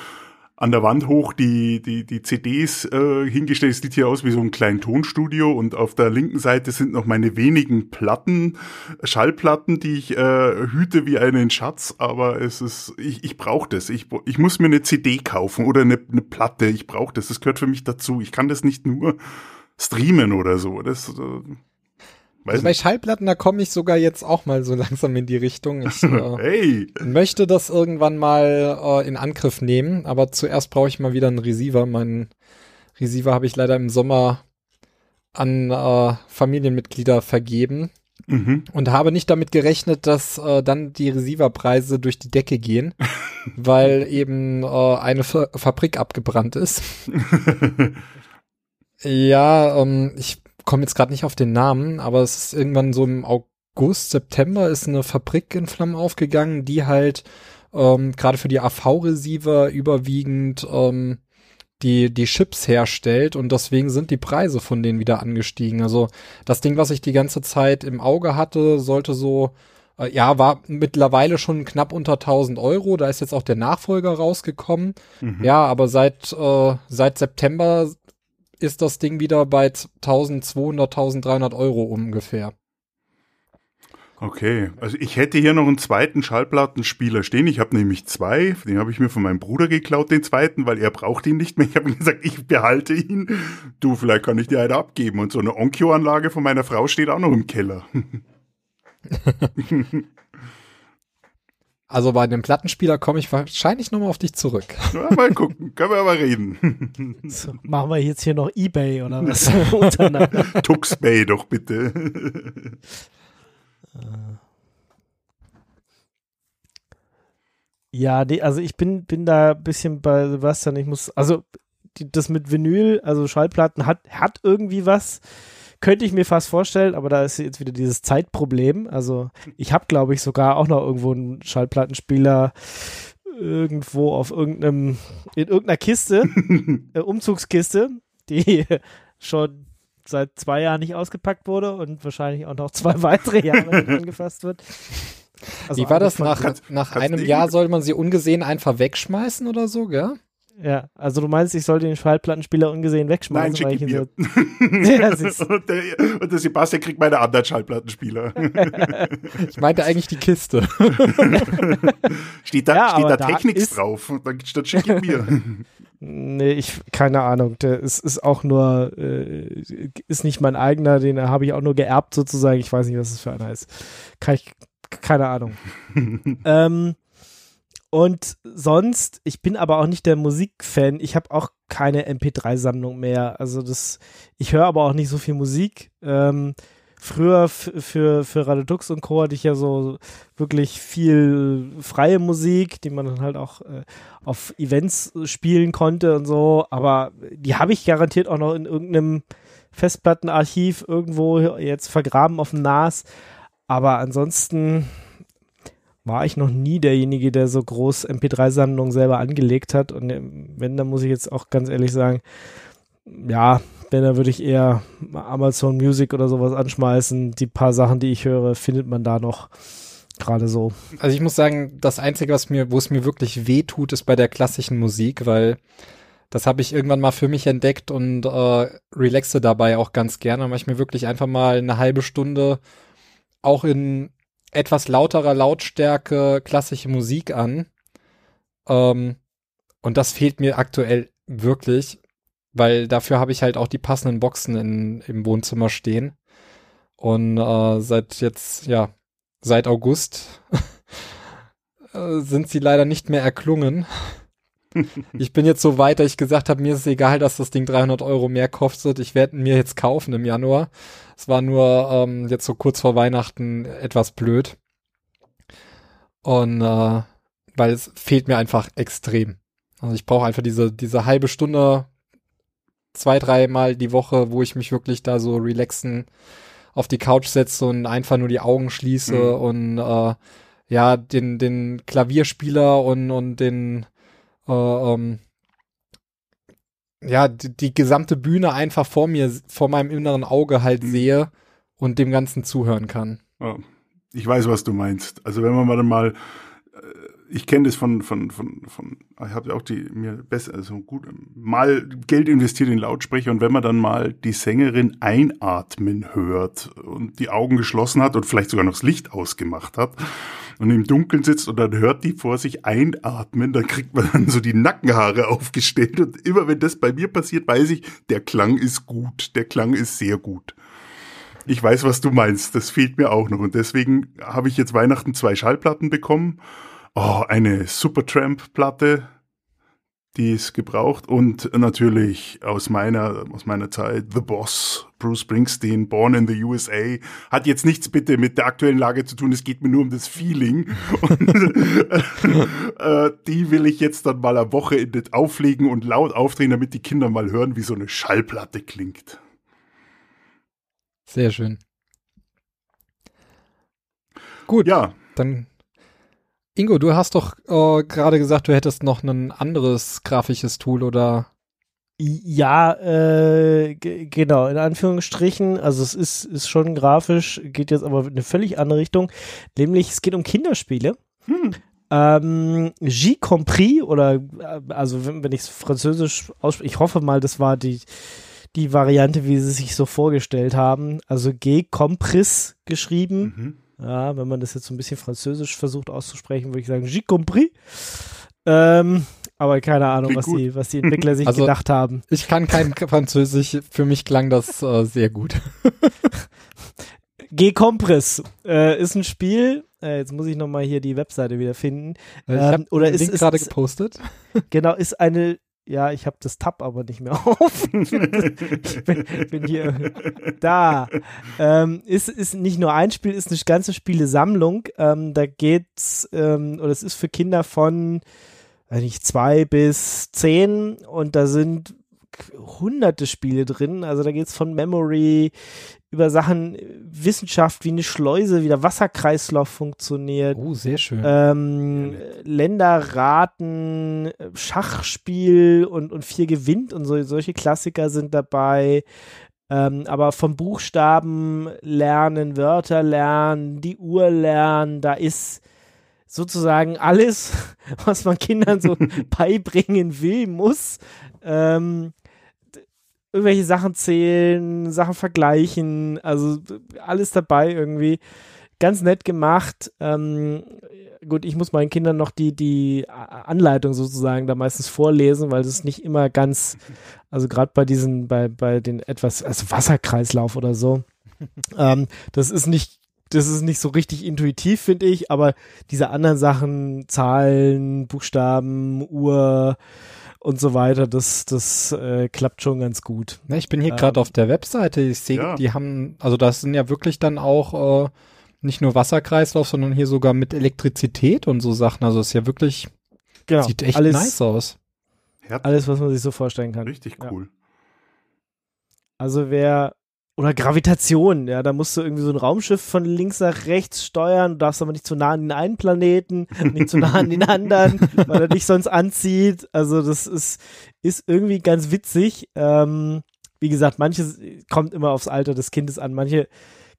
S4: an der Wand hoch die, die, die CDs äh, hingestellt. Es sieht hier aus wie so ein kleines Tonstudio und auf der linken Seite sind noch meine wenigen Platten, Schallplatten, die ich äh, hüte wie einen Schatz. Aber es ist, ich, ich brauche das. Ich, ich muss mir eine CD kaufen oder eine, eine Platte. Ich brauche das. Das gehört für mich dazu. Ich kann das nicht nur streamen oder so. Das, äh, Weiß
S3: Also bei. Schallplatten, da komme ich sogar jetzt auch mal so [laughs] langsam in die Richtung. Ich äh, [laughs]
S4: Hey!
S3: möchte das irgendwann mal äh, in Angriff nehmen, aber zuerst brauche ich mal wieder einen Receiver. Meinen Receiver habe ich leider im Sommer an äh, Familienmitglieder vergeben
S4: Mhm.
S3: und habe nicht damit gerechnet, dass äh, dann die Receiverpreise durch die Decke gehen, [laughs] weil eben äh, eine Fa Fabrik abgebrannt ist. Ja, ähm, ich komme jetzt gerade nicht auf den Namen, aber es ist irgendwann so im August, September ist eine Fabrik in Flammen aufgegangen, die halt ähm, gerade für die AV-Receiver überwiegend ähm, die, die Chips herstellt und deswegen sind die Preise von denen wieder angestiegen. Also das Ding, was ich die ganze Zeit im Auge hatte, sollte so, äh, ja, war mittlerweile schon knapp unter 1000 Euro. Da ist jetzt auch der Nachfolger rausgekommen.
S4: Mhm.
S3: Ja, aber seit, äh, seit September ist das Ding wieder bei 1200, 1300 Euro ungefähr.
S4: Okay, also ich hätte hier noch einen zweiten Schallplattenspieler stehen. Ich habe nämlich zwei. Den habe ich mir von meinem Bruder geklaut, den zweiten, weil er braucht ihn nicht mehr. Ich habe ihm gesagt, ich behalte ihn. Du, vielleicht kann ich dir einen abgeben. Und so eine Onkyo-Anlage von meiner Frau steht auch noch im Keller. [laughs]
S3: Also bei dem Plattenspieler komme ich wahrscheinlich nochmal auf dich zurück. [laughs]
S4: Ja, mal gucken, können wir aber reden. [laughs]
S2: So, machen wir jetzt hier noch Ebay oder was? [laughs]
S4: Tuxbay doch bitte.
S2: Ja, nee, also ich bin, bin da ein bisschen bei Sebastian. Ich muss, also die, das mit Vinyl, also Schallplatten hat, hat irgendwie was. Könnte ich mir fast vorstellen, aber da ist jetzt wieder dieses Zeitproblem. Also ich habe, glaube ich, sogar auch noch irgendwo einen Schallplattenspieler irgendwo auf irgendeinem, in irgendeiner Kiste, [laughs] äh, Umzugskiste, die [laughs] schon seit zwei Jahren nicht ausgepackt wurde und wahrscheinlich auch noch zwei weitere Jahre nicht [laughs] angefasst wird. Also
S3: Wie war das? Nach, nach einem Jahr soll man sie ungesehen einfach wegschmeißen oder so, gell?
S2: Ja, also du meinst, ich soll den Schallplattenspieler ungesehen wegschmeißen,
S4: Nein, schick
S2: weil ich
S4: ihn mir.
S2: so. [laughs] Ja,
S4: und, der, und der Sebastian kriegt meine anderen Schallplattenspieler. [laughs]
S3: Ich meinte eigentlich die Kiste. [laughs]
S4: steht da,
S2: Ja,
S4: steht da
S2: da
S4: Technics drauf. Und dann, dann schick ihn mir.
S2: Nee, ich, keine Ahnung. Der ist, ist auch nur, äh, ist nicht mein eigener, den habe ich auch nur geerbt sozusagen. Ich weiß nicht, was das für einer ist. Kann ich, keine Ahnung. ähm, und sonst, ich bin aber auch nicht der Musikfan. Ich habe auch keine MP3-Sammlung mehr. Also das, ich höre aber auch nicht so viel Musik. Ähm, früher für, für Radio Dux und Co. hatte ich ja so wirklich viel freie Musik, die man dann halt auch äh, auf Events spielen konnte und so. Aber die habe ich garantiert auch noch in irgendeinem Festplattenarchiv irgendwo jetzt vergraben auf dem NAS. Aber ansonsten war ich noch nie derjenige, der so groß MP3-Sammlungen selber angelegt hat. Und ähm, wenn, dann muss ich jetzt auch ganz ehrlich sagen, ja, wenn, dann würde ich eher Amazon Music oder sowas anschmeißen. Die paar Sachen, die ich höre, findet man da noch gerade so.
S3: Also ich muss sagen, das Einzige, was mir, wo es mir wirklich weh tut, ist bei der klassischen Musik, weil das habe ich irgendwann mal für mich entdeckt und äh, relaxe dabei auch ganz gerne. Mache ich mir wirklich einfach mal eine halbe Stunde auch in etwas lauterer Lautstärke klassische Musik an. Ähm, und das fehlt mir aktuell wirklich, weil dafür habe ich halt auch die passenden Boxen in, im Wohnzimmer stehen. Und äh, seit jetzt, ja, seit August [laughs] äh, sind sie leider nicht mehr erklungen. Ich bin jetzt so weit, dass ich gesagt habe, mir ist es egal, dass das Ding 300 Euro mehr kostet. Ich werde mir jetzt kaufen im Januar. Es war nur ähm, jetzt so kurz vor Weihnachten etwas blöd. Und äh, weil es fehlt mir einfach extrem. Also ich brauche einfach diese, diese halbe Stunde, zwei, dreimal die Woche, wo ich mich wirklich da so relaxen auf die Couch setze und einfach nur die Augen schließe
S4: Mhm.
S3: und äh, ja, den, den Klavierspieler und, und den ähm, ja, die, die gesamte Bühne einfach vor mir, vor meinem inneren Auge halt
S4: Mhm.
S3: sehe und dem Ganzen zuhören kann.
S4: Ja, ich weiß, was du meinst. Also wenn man mal, mal äh, ich kenne das von, von, von, von, ich habe ja auch die mir besser, also gut, mal Geld investiert in Lautsprecher und wenn man dann mal die Sängerin einatmen hört und die Augen geschlossen hat und vielleicht sogar noch das Licht ausgemacht hat und im Dunkeln sitzt und dann hört die vor sich einatmen, dann kriegt man dann so die Nackenhaare aufgestellt und immer wenn das bei mir passiert, weiß ich, der Klang ist gut, der Klang ist sehr gut. Ich weiß, was du meinst. Das fehlt mir auch noch. Und deswegen habe ich jetzt Weihnachten zwei Schallplatten bekommen. Oh, eine Supertramp-Platte, die ist gebraucht. Und natürlich aus meiner, aus meiner Zeit The Boss, Bruce Springsteen, Born in the USA. Hat jetzt nichts bitte mit der aktuellen Lage zu tun. Es geht mir nur um das Feeling. Und, [laughs] äh, die will ich jetzt dann mal am Wochenende auflegen und laut aufdrehen, damit die Kinder mal hören, wie so eine Schallplatte klingt.
S3: Sehr schön. Gut,
S4: Ja,
S3: dann Ingo, du hast doch äh, gerade gesagt, du hättest noch ein anderes grafisches Tool oder
S2: Ja, äh, genau, in Anführungsstrichen. Also es ist, ist schon grafisch, geht jetzt aber in eine völlig andere Richtung. Nämlich, es geht um Kinderspiele. Ähm, J compris oder äh, also wenn, wenn ich es französisch ausspreche, ich hoffe mal, das war die, die Variante, wie sie sich so vorgestellt haben. Also G compris geschrieben.
S4: mhm.
S2: Ja, wenn man das jetzt so ein bisschen französisch versucht auszusprechen, würde ich sagen, J compris. Ähm, aber keine Ahnung,
S4: Klingt
S2: was
S4: gut.
S2: die, was die Entwickler sich [laughs]
S3: Also-
S2: gedacht haben.
S3: ich kann kein Französisch, für mich klang das äh, sehr gut. [laughs]
S2: G-Compress äh, ist ein Spiel, äh, jetzt muss ich nochmal hier die Webseite wieder finden. Ähm, oder ist-
S3: Link
S2: ist-
S3: gerade gepostet.
S2: Genau, ist eine, ja, ich habe das Tab aber nicht mehr [laughs] auf. ich bin, bin hier, da. Ähm, ist, ist nicht nur ein Spiel, ist eine ganze Spielesammlung. Ähm, da geht's, ähm, oder es ist für Kinder von, weiß nicht, zwei bis zehn und da sind hunderte Spiele drin. Also da geht's von Memory über Sachen Wissenschaft, wie eine Schleuse, wie der Wasserkreislauf funktioniert.
S3: Oh, sehr schön.
S2: Ähm, Länderraten, Schachspiel und, und vier gewinnt und so, solche Klassiker sind dabei. Ähm, aber vom Buchstaben lernen, Wörter lernen, die Uhr lernen, da ist sozusagen alles, [laughs] was man Kindern so [laughs] beibringen will, muss. Ähm, irgendwelche Sachen zählen, Sachen vergleichen, also alles dabei irgendwie. Ganz nett gemacht. Ähm, gut, ich muss meinen Kindern noch die, die Anleitung sozusagen da meistens vorlesen, weil das nicht immer ganz, also gerade bei diesen, bei, bei den etwas, also Wasserkreislauf oder so, [laughs] ähm, das ist nicht, das ist nicht so richtig intuitiv, finde ich, aber diese anderen Sachen, Zahlen, Buchstaben, Uhr und so weiter, das, das äh, klappt schon ganz gut.
S3: Na, ich bin hier
S2: ähm,
S3: gerade auf der Webseite. Ich sehe,
S4: Ja.
S3: die haben, also das sind ja wirklich dann auch äh, nicht nur Wasserkreislauf, sondern hier sogar mit Elektrizität und so Sachen. Also ist ja wirklich,
S2: Genau.
S3: sieht echt
S2: alles,
S3: nice aus.
S4: Herz,
S2: alles, was man sich so vorstellen kann.
S4: richtig
S2: Ja.
S4: cool.
S2: Also wer oder Gravitation, ja, da musst du irgendwie so ein Raumschiff von links nach rechts steuern, du darfst aber nicht zu nah an den einen Planeten, nicht zu nah an den anderen, [laughs] weil er dich sonst anzieht. Also das ist, ist irgendwie ganz witzig. Ähm, wie gesagt, manches kommt immer aufs Alter des Kindes an. Manche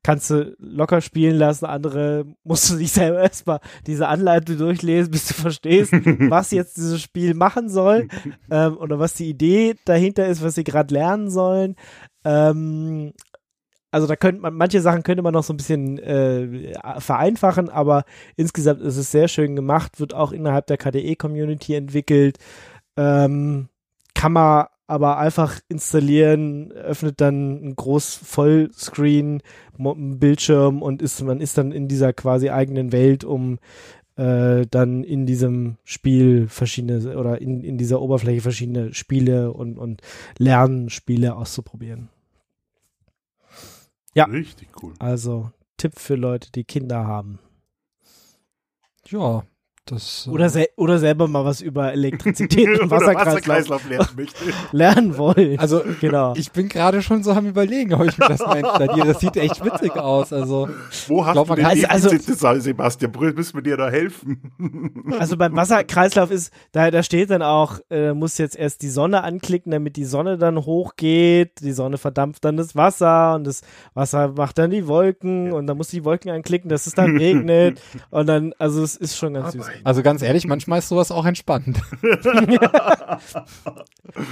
S2: kannst du locker spielen lassen, andere musst du dich selber erstmal diese Anleitung durchlesen, bis du verstehst, [laughs] was jetzt dieses Spiel machen soll ähm, oder was die Idee dahinter ist, was sie gerade lernen sollen. Ähm, also da könnte man, manche Sachen könnte man noch so ein bisschen äh, vereinfachen, aber insgesamt ist es sehr schön gemacht, wird auch innerhalb der KDE-Community entwickelt. Ähm, kann man aber einfach installieren, öffnet dann ein groß Vollscreen Bildschirm und ist, man ist dann in dieser quasi eigenen Welt, um äh, dann in diesem Spiel verschiedene oder in, in dieser Oberfläche verschiedene Spiele und, und Lernspiele auszuprobieren. Ja.
S4: Richtig cool.
S2: Also Tipp für Leute, die Kinder haben.
S3: Ja, das. äh,
S2: Oder, sel oder selber mal was über Elektrizität [laughs] und Wasserkreislauf
S4: lernen möchte. [laughs]
S2: lernen wollen.
S3: Also,
S2: genau.
S3: ich bin gerade schon so am überlegen, ob ich mir das mal installiere. Das sieht echt witzig aus. Also,
S4: Wo hast
S3: Glaub,
S4: du
S3: man
S4: den
S2: also-
S4: Defizite, Sebastian? Brü- Müssen wir dir da helfen? [laughs]
S2: Also beim Wasserkreislauf ist, da, da steht dann auch, äh, muss jetzt erst die Sonne anklicken, damit die Sonne dann hochgeht. Die Sonne verdampft dann das Wasser und das Wasser macht dann die Wolken und dann muss die Wolken anklicken, dass es dann regnet. Und dann, also es ist schon ganz süß.
S3: Also ganz ehrlich, manchmal ist sowas auch entspannend. [laughs] [laughs]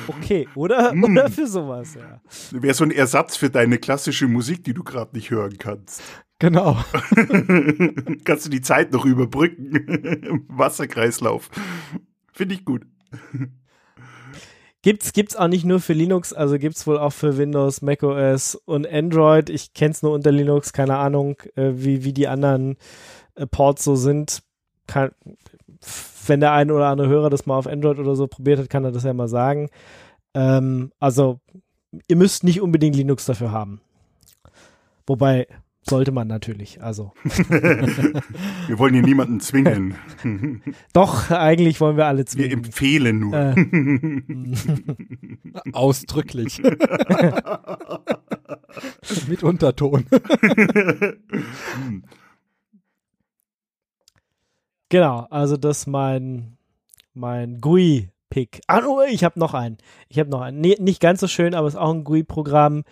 S2: Okay, oder? Oder für sowas, ja.
S4: Wäre so ein Ersatz für deine klassische Musik, die du gerade nicht hören kannst.
S3: genau. [laughs]
S4: kannst du die Zeit noch überbrücken im Wasserkreislauf. Finde ich gut.
S2: Gibt's, gibt's auch nicht nur für Linux, also gibt's wohl auch für Windows, macOS und Android. Ich kenn's nur unter Linux, keine Ahnung, äh, wie, wie die anderen äh, Ports so sind. Kann, wenn der ein oder andere Hörer das mal auf Android oder so probiert hat, kann er das ja mal sagen. Ähm, also, ihr müsst nicht unbedingt Linux dafür haben. Wobei, sollte man natürlich, also. [laughs]
S4: Wir wollen hier niemanden zwingen. [laughs]
S2: Doch, eigentlich wollen wir alle
S4: Wir
S2: zwingen.
S4: empfehlen nur.
S2: Äh, [laughs]
S3: Ausdrücklich. Mit Unterton.
S2: Genau, also das ist mein, mein GUI-Pick. Ah, oh, ich habe noch einen. Ich habe noch einen. Nee, nicht ganz so schön, aber ist auch ein GUI-Programm.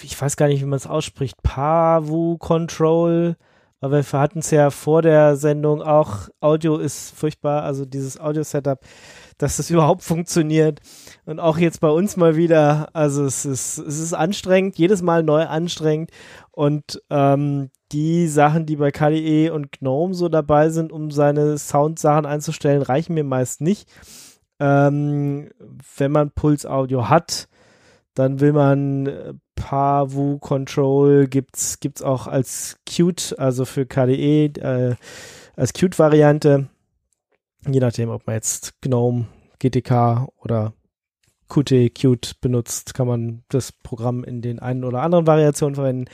S2: Ich weiß gar nicht, wie man es ausspricht. Pavu Control. Aber wir hatten es ja vor der Sendung auch. Audio ist furchtbar, also dieses Audio-Setup, dass das [laughs] überhaupt funktioniert. Und auch jetzt bei uns mal wieder. Also es ist, es ist anstrengend, jedes Mal neu anstrengend. Und ähm, die Sachen, die bei KDE und GNOME so dabei sind, um seine Soundsachen einzustellen, reichen mir meist nicht. Ähm, wenn man Puls Audio hat, dann will man äh, Pavu Control gibt's gibt's auch als Qt, also für KDE äh, als Qt Variante. Je nachdem, ob man jetzt GNOME, GTK oder Qt Qt benutzt, kann man das Programm in den einen oder anderen Variationen verwenden.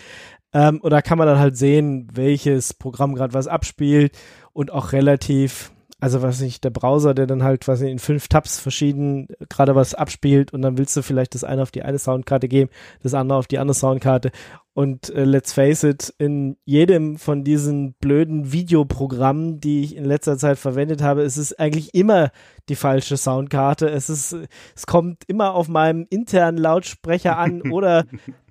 S2: Ähm, oder kann man dann halt sehen, welches Programm gerade was abspielt und auch relativ, also was nicht, der Browser, der dann halt, was nicht, in fünf Tabs verschieden gerade was abspielt und dann willst du vielleicht das eine auf die eine Soundkarte geben, das andere auf die andere Soundkarte. Und äh, let's face it, in jedem von diesen blöden Videoprogrammen, die ich in letzter Zeit verwendet habe, ist es eigentlich immer die falsche Soundkarte. Es ist, es kommt immer auf meinem internen Lautsprecher an [laughs] oder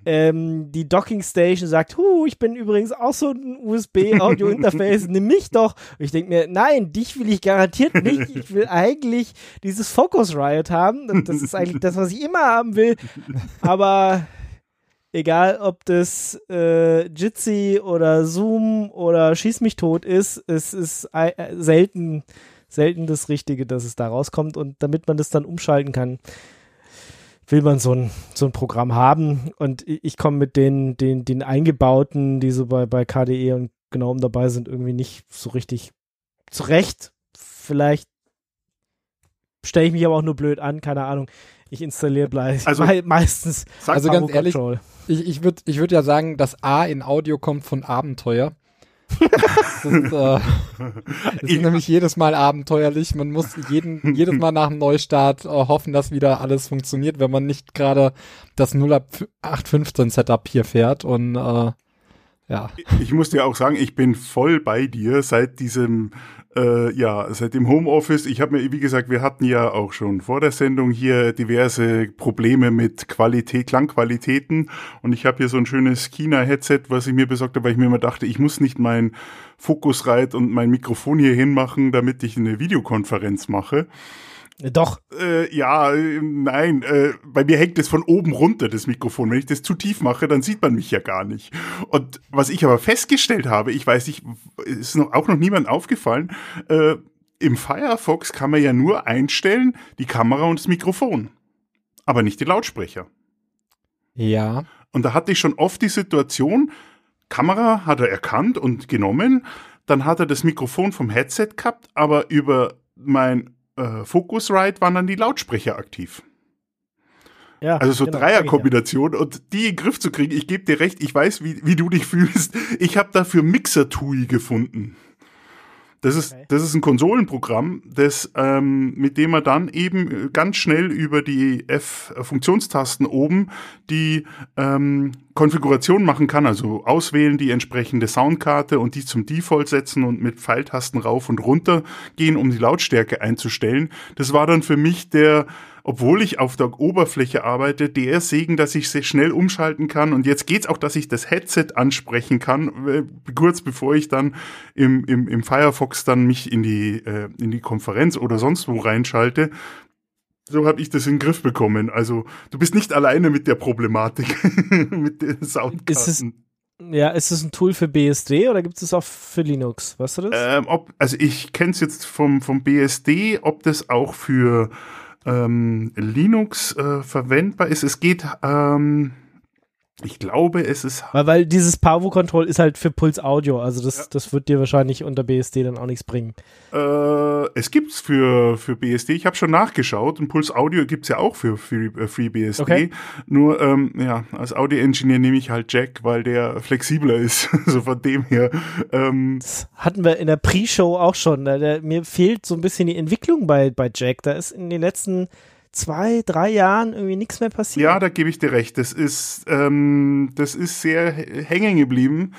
S2: ähm, die Docking Station sagt, hu, ich bin übrigens auch so ein USB-Audio-Interface, nimm mich doch. Und ich denke mir, nein, dich will ich garantiert nicht. Ich will eigentlich dieses Focus Riot haben. Das ist eigentlich das, was ich immer haben will. Aber egal, ob das äh, Jitsi oder Zoom oder Schieß mich tot ist, es ist äh, selten, selten das Richtige, dass es da rauskommt. Und damit man das dann umschalten kann, will man so ein, so ein Programm haben. Und ich, komme mit den, den, den eingebauten, die so bei, bei KDE und GNOME dabei sind, irgendwie nicht so richtig zurecht. Vielleicht stelle ich mich aber auch nur blöd an, keine Ahnung. Ich installiere gleich
S4: Also-
S2: mei- meistens
S3: Also ganz ehrlich,
S2: Control.
S3: Ich, ich würde ich würd ja sagen, das A in Audio kommt von Abenteuer. Das ist, äh, [laughs] es ist nämlich jedes Mal abenteuerlich. Man muss jeden, jedes Mal nach dem Neustart äh, hoffen, dass wieder alles funktioniert, wenn man nicht gerade das 0815 Setup hier fährt. Und äh, ja,
S4: Ich muss dir auch sagen, ich bin voll bei dir seit diesem, äh, ja, seit dem Homeoffice. Ich habe mir, wie gesagt, wir hatten ja auch schon vor der Sendung hier diverse Probleme mit Qualität, Klangqualitäten. Und ich habe hier so ein schönes China-Headset, was ich mir besorgt habe, weil ich mir immer dachte, ich muss nicht mein Focusrite und mein Mikrofon hier hinmachen, damit ich eine Videokonferenz mache.
S2: Doch,
S4: Äh, ja, äh, nein, äh, bei mir hängt es von oben runter, das Mikrofon. Wenn ich das zu tief mache, dann sieht man mich ja gar nicht. Und was ich aber festgestellt habe, ich weiß nicht, ist noch, auch noch niemand aufgefallen, äh, im Firefox kann man ja nur einstellen, die Kamera und das Mikrofon. Aber nicht die Lautsprecher.
S3: ja,
S4: Und da hatte ich schon oft die Situation, Kamera hat er erkannt und genommen, dann hat er das Mikrofon vom Headset gehabt, aber über mein äh, Focusrite waren dann die Lautsprecher aktiv.
S2: ja.
S4: Also so
S2: genau,
S4: Dreierkombination und die in den Griff zu kriegen, ich gebe dir recht, ich weiß, wie, wie du dich [laughs] fühlst. Ich habe dafür Mixer-TUI gefunden. Das ist,
S2: Okay.
S4: das ist ein Konsolenprogramm, das, ähm, mit dem man dann eben äh, ganz schnell über die F-Funktionstasten oben die ähm, Konfiguration machen kann, also auswählen die entsprechende Soundkarte und die zum Default setzen und mit Pfeiltasten rauf und runter gehen, um die Lautstärke einzustellen. Das war dann für mich der, obwohl ich auf der Oberfläche arbeite, der Segen, dass ich sehr schnell umschalten kann. Und jetzt geht's auch, dass ich das Headset ansprechen kann, äh, kurz bevor ich dann im, im, im Firefox dann mich in die, äh, in die Konferenz oder sonst wo reinschalte. So habe ich das in den Griff bekommen. Also du bist nicht alleine mit der Problematik [laughs] mit den Soundkarten.
S2: Ja, ist es ein Tool für BSD oder gibt es es auch für Linux? Weißt du das?
S4: Ähm, ob, also ich kenne es jetzt vom, vom BSD, ob das auch für ähm, Linux äh, verwendbar ist. Es geht, ähm, ich glaube, es ist.
S2: Weil, weil dieses Pavo Control ist halt für Puls Audio, also das,
S4: Ja.
S2: das wird dir wahrscheinlich unter BSD dann auch nichts bringen.
S4: Äh, es gibt's für, für BSD. Ich habe schon nachgeschaut. Und Puls Audio gibt's ja auch für Free, äh, FreeBSD.
S2: Okay.
S4: Nur, ähm, ja, als Audio-Engineer nehme ich halt Jack, weil der flexibler ist. [laughs] so von dem her. Ähm,
S2: Das hatten wir in der Pre-Show auch schon. Da, der, mir fehlt so ein bisschen die Entwicklung bei, bei Jack. Da ist in den letzten zwei, drei Jahren irgendwie nichts mehr passiert.
S4: Ja, da gebe ich dir recht. Das ist, ähm, das ist sehr hängen geblieben.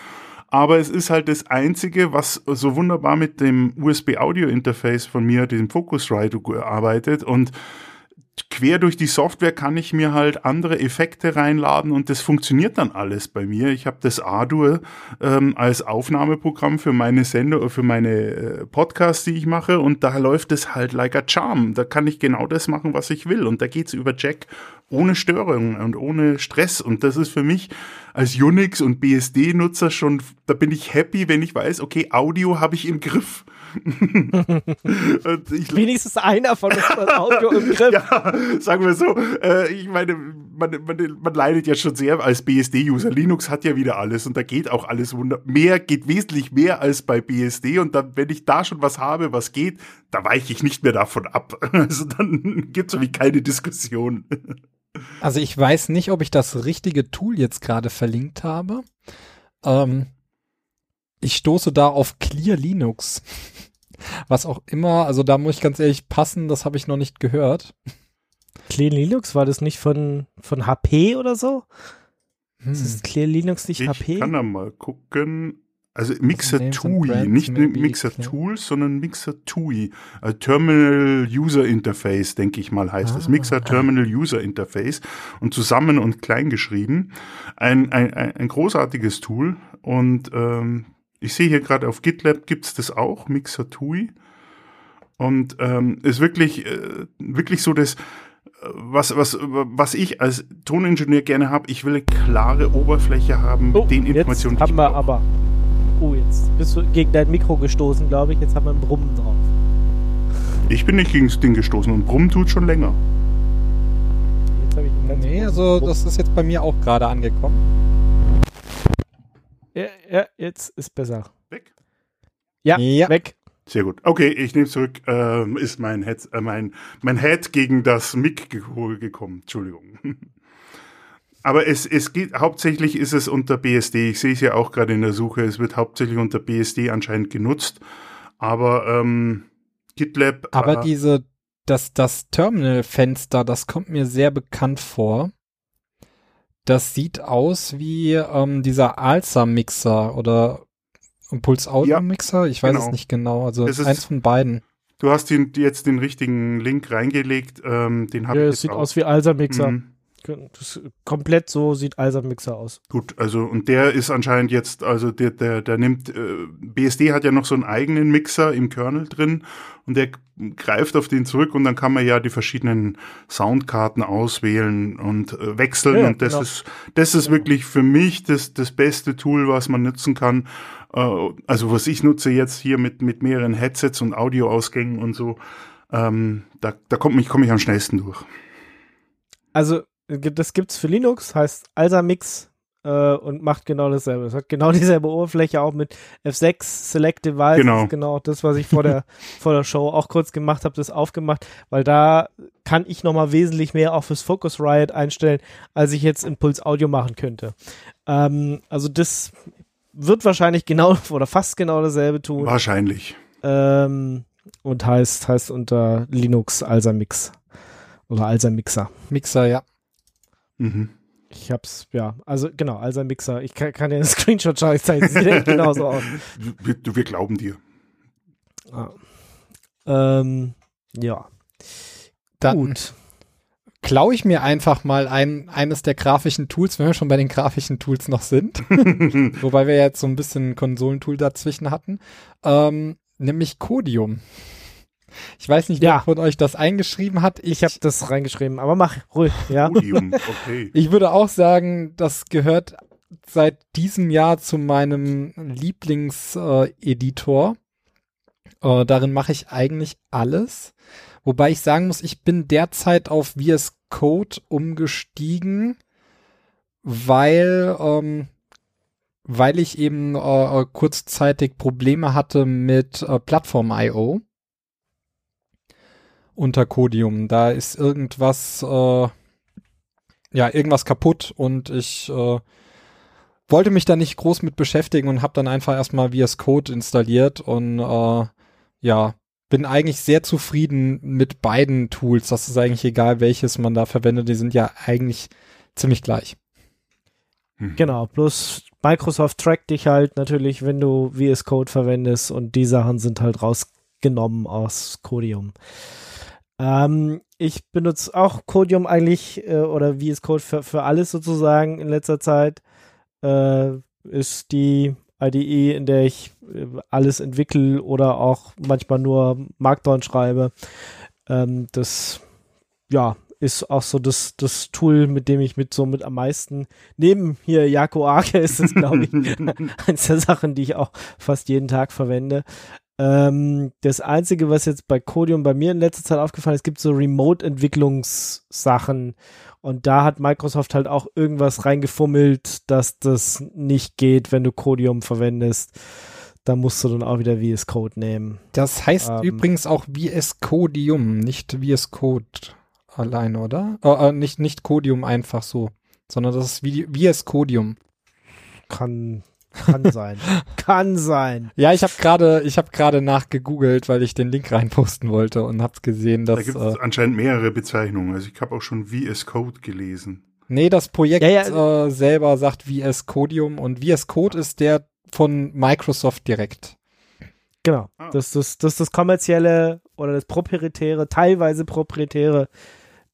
S4: Aber es ist halt das Einzige, was so wunderbar mit dem USB-Audio-Interface von mir, diesem Focusrite, arbeitet. Und quer durch die Software kann ich mir halt andere Effekte reinladen und das funktioniert dann alles bei mir. Ich habe das Ardour ähm, als Aufnahmeprogramm für meine Sender, für meine äh, Podcasts, die ich mache und da läuft es halt like a charm. Da kann ich genau das machen, was ich will und da geht's über Jack ohne Störung und ohne Stress und das ist für mich als Unix und BSD-Nutzer schon, da bin ich happy, wenn ich weiß, okay, Audio habe ich im Griff. [laughs] und ich, [laughs]
S2: Wenigstens einer von uns hat Audio im Griff. [laughs]
S4: ja, sagen wir so. Äh, ich meine, man, man, man leidet ja schon sehr als BSD-User. Linux hat ja wieder alles und da geht auch alles wunder. Mehr geht wesentlich mehr als bei BSD und dann, wenn ich da schon was habe, was geht, da weiche ich nicht mehr davon ab. Also dann gibt's irgendwie keine Diskussion.
S3: Also ich weiß nicht, ob ich das richtige Tool jetzt gerade verlinkt habe. Ähm, ich stoße da auf Clear Linux. Was auch immer, also da muss ich ganz ehrlich passen, das habe ich noch nicht gehört.
S2: Clean Linux, war das nicht von, von HP oder so?
S3: Hm.
S2: Ist das Clear Linux nicht
S4: Ich
S2: HP?
S4: kann da mal gucken. Also Mixer
S3: Names and
S4: TUI, nicht
S3: maybe,
S4: Mixer
S3: okay.
S4: Tools, sondern Mixer TUI. Äh, Terminal User Interface, denke ich mal, heißt es.
S3: Ah.
S4: Mixer Terminal User Interface und zusammen und klein geschrieben. Ein, ein, ein ein großartiges Tool und ähm, ich sehe hier gerade auf GitLab gibt's das auch, Mixer TUI. Und ähm, ist wirklich, äh, wirklich so das, äh, was, was, was ich als Toningenieur gerne habe. Ich will eine klare Oberfläche haben
S2: Oh,
S4: den
S2: jetzt
S4: Informationen, die
S2: haben
S4: ich
S2: wir aber. Oh, jetzt bist du gegen dein Mikro gestoßen, glaube ich. Jetzt haben wir ein Brummen drauf.
S4: Ich bin nicht gegen das Ding gestoßen und Brummen tut schon länger.
S2: Jetzt habe ich einen ganz
S3: Nee, also
S2: Brummen.
S3: das ist jetzt bei mir auch gerade angekommen.
S2: Ja, ja, jetzt ist besser.
S4: Weg.
S2: Ja,
S3: Ja.
S2: weg.
S4: Sehr gut. Okay, ich nehme zurück. Ähm, ist mein Head, äh, mein, mein Head gegen das Mic ge gekommen. Entschuldigung. [laughs] Aber es, es geht, hauptsächlich ist es unter BSD. Ich sehe es ja auch gerade in der Suche. Es wird hauptsächlich unter BSD anscheinend genutzt. Aber ähm, GitLab.
S3: Aber
S4: äh,
S3: diese, das, das Terminal-Fenster, das kommt mir sehr bekannt vor. Das sieht aus wie ähm, dieser Alsa-Mixer oder Impuls-Audio-Mixer. Ich weiß
S4: genau.
S3: es nicht genau. Also
S4: Es ist-
S3: eins von beiden.
S4: Du hast den, jetzt den richtigen Link reingelegt. Ähm, den habe
S2: Ja,
S4: ich
S2: es sieht
S4: auch.
S2: aus wie Alsa Mixer.
S4: Mhm.
S2: Das, komplett so sieht Alsa Mixer aus.
S4: Gut, also und der ist anscheinend jetzt, also der, der, der nimmt, äh, BSD hat ja noch so einen eigenen Mixer im Kernel drin und der greift auf den zurück und dann kann man ja die verschiedenen Soundkarten auswählen und äh, wechseln
S2: Ja,
S4: und das
S2: genau.
S4: ist, das ist wirklich für mich das, das beste Tool, was man nutzen kann. Äh, also was ich nutze jetzt hier mit, mit mehreren Headsets und Audioausgängen und so, ähm, da, da kommt mich, komme ich am schnellsten durch.
S2: Also, das gibt's für Linux, heißt Alsa Mix äh, und macht genau dasselbe. Es hat genau [laughs] dieselbe Oberfläche auch mit F6 Select Device.
S4: Genau.
S2: Das ist genau das, was ich vor der, [laughs] vor der Show auch kurz gemacht habe, das aufgemacht, weil da kann ich nochmal wesentlich mehr auch fürs Focusrite einstellen, als ich jetzt in Audio machen könnte. Ähm, also das wird wahrscheinlich genau [laughs] oder fast genau dasselbe tun.
S4: Wahrscheinlich.
S2: Ähm, und heißt, heißt unter Linux Alsa Mix oder Alsa Mixer.
S3: Mixer, ja.
S4: Mhm.
S2: Ich hab's, ja, also genau, Alsa Mixer. Ich kann, kann dir einen [laughs] Screenshot schauen, ich zeige, sieht echt genauso aus.
S4: Wir, wir glauben dir.
S2: Ah. Ähm, ja,
S3: Dann
S2: gut.
S3: klaue ich mir einfach mal ein, eines der grafischen Tools, wenn wir schon bei den grafischen Tools noch sind. [laughs] Wobei wir jetzt so ein bisschen ein Konsolentool dazwischen hatten. Ähm, nämlich Codium. Ich weiß nicht,
S2: Ja.
S3: wer von euch das eingeschrieben hat. Ich,
S2: Ich habe das reingeschrieben, aber mach ruhig, ja.
S4: Okay. [laughs]
S3: ich würde auch sagen, das gehört seit diesem Jahr zu meinem Lieblingseditor. Äh, äh, darin mache ich eigentlich alles. Wobei ich sagen muss, ich bin derzeit auf VS Code umgestiegen, weil, ähm, weil ich eben äh, äh kurzzeitig Probleme hatte mit äh, Plattform.io unter Codium. Da ist irgendwas, äh, ja, irgendwas kaputt und ich äh, wollte mich da nicht groß mit beschäftigen und habe dann einfach erstmal VS Code installiert und äh, ja, bin eigentlich sehr zufrieden mit beiden Tools. Das ist eigentlich egal, welches man da verwendet. Die sind ja eigentlich ziemlich gleich.
S2: Mhm. Genau, bloß Microsoft trackt dich halt natürlich, wenn du VS Code verwendest und die Sachen sind halt rausgenommen aus Codium. Ähm, ich benutze auch Codium eigentlich äh, oder VS Code für, für alles sozusagen in letzter Zeit. Äh, ist die IDE, in der ich äh, alles entwickle oder auch manchmal nur Markdown schreibe. Ähm, das, ja, ist auch so das, das Tool, mit dem ich mit so mit am meisten, neben hier Jako Arke [laughs] ist es, glaube ich, [laughs] eines der Sachen, die ich auch fast jeden Tag verwende. Ähm, das Einzige, was jetzt bei Codium bei mir in letzter Zeit aufgefallen ist, es gibt so Remote-Entwicklungssachen und da hat Microsoft halt auch irgendwas reingefummelt, dass das nicht geht, wenn du Codium verwendest. Da musst du dann auch wieder VS Code nehmen.
S3: Das heißt ähm, übrigens auch VS Codium, nicht VS Code allein, oder? Äh, äh, nicht, nicht Codium einfach so, sondern das ist VS Codium.
S2: Kann, kann sein. [laughs] Kann sein.
S3: Ja, ich habe gerade, ich habe gerade nachgegoogelt, weil ich den Link reinposten wollte und habe gesehen, dass
S4: da gibt es äh, anscheinend mehrere Bezeichnungen. Also ich habe auch schon VS Code gelesen.
S3: Nee, das Projekt ja, ja. Äh, selber sagt VS Codium und VS Code ist der von Microsoft direkt.
S2: Genau. Ah. Das, das, das ist das kommerzielle oder das proprietäre, teilweise proprietäre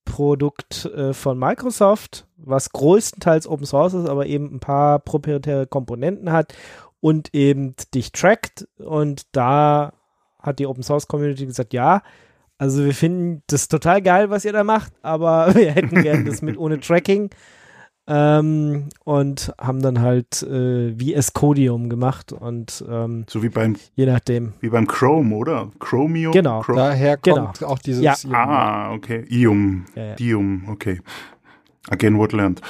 S2: Produkt äh, von Microsoft, was größtenteils Open Source ist, aber eben ein paar proprietäre Komponenten hat und eben dich trackt. Und da hat die Open Source Community gesagt, ja, also wir finden das total geil, was ihr da macht, aber [laughs] wir hätten gerne das mit ohne Tracking. Ähm, und haben dann halt äh, VS Codium gemacht und ähm,
S4: so wie beim
S2: je nachdem
S4: wie beim Chrome oder Chromium
S2: genau
S4: Chrome.
S3: daher kommt genau. auch dieses
S2: ja.
S4: Ium. ah okay Ium ja, ja. Dium okay again learned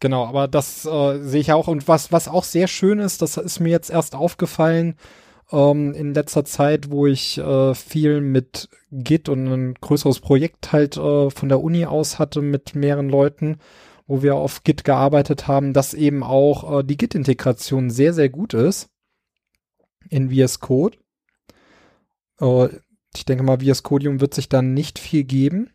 S3: genau aber das äh, sehe ich auch und was was auch sehr schön ist das ist mir jetzt erst aufgefallen ähm, in letzter Zeit, wo ich äh, viel mit Git und ein größeres Projekt halt äh, von der Uni aus hatte mit mehreren Leuten, wo wir auf Git gearbeitet haben, dass eben auch äh, die Git-Integration sehr, sehr gut ist in VS Code. Äh, ich denke mal, VS Codium wird sich dann nicht viel geben.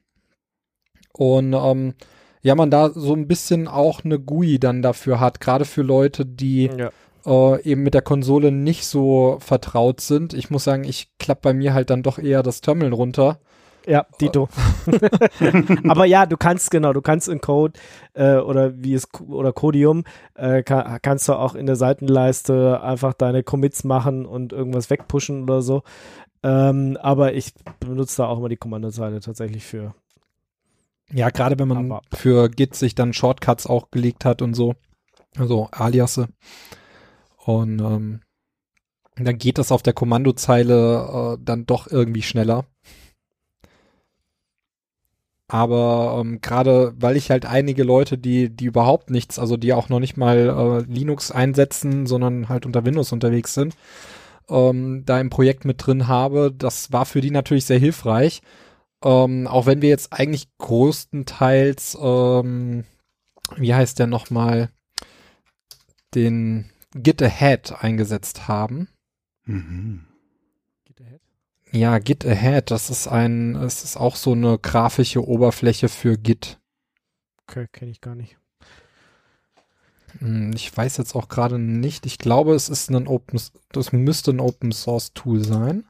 S3: Und ähm, ja, man da so ein bisschen auch eine GUI dann dafür hat, gerade für Leute, die ja äh, eben mit der Konsole nicht so vertraut sind. Ich muss sagen, ich klappe bei mir halt dann doch eher das Terminal runter.
S2: Ja, Dito. [laughs] Aber ja, du kannst, genau, du kannst in Code äh, oder wie es oder Codium äh, kann, kannst du auch in der Seitenleiste einfach deine Commits machen und irgendwas wegpushen oder so. Ähm, aber ich benutze da auch immer die Kommandozeile tatsächlich für.
S3: Ja, gerade wenn man aber. für Git sich dann Shortcuts auch gelegt hat und so. Also Aliasse. Und ähm, dann geht das auf der Kommandozeile äh, dann doch irgendwie schneller. Aber ähm, gerade weil ich halt einige Leute, die, die überhaupt nichts, also die auch noch nicht mal äh, Linux einsetzen, sondern halt unter Windows unterwegs sind, ähm, da im Projekt mit drin habe, das war für die natürlich sehr hilfreich. Ähm, auch wenn wir jetzt eigentlich größtenteils, ähm, wie heißt der nochmal, den Git Ahead eingesetzt haben. Mhm. Git Ahead? Ja, Git Ahead, das ist ein, es ist auch so eine grafische Oberfläche für Git.
S2: Okay, kenne ich gar nicht.
S3: Hm, ich weiß jetzt auch gerade nicht. Ich glaube, es ist ein Open, das müsste ein Open Source Tool sein.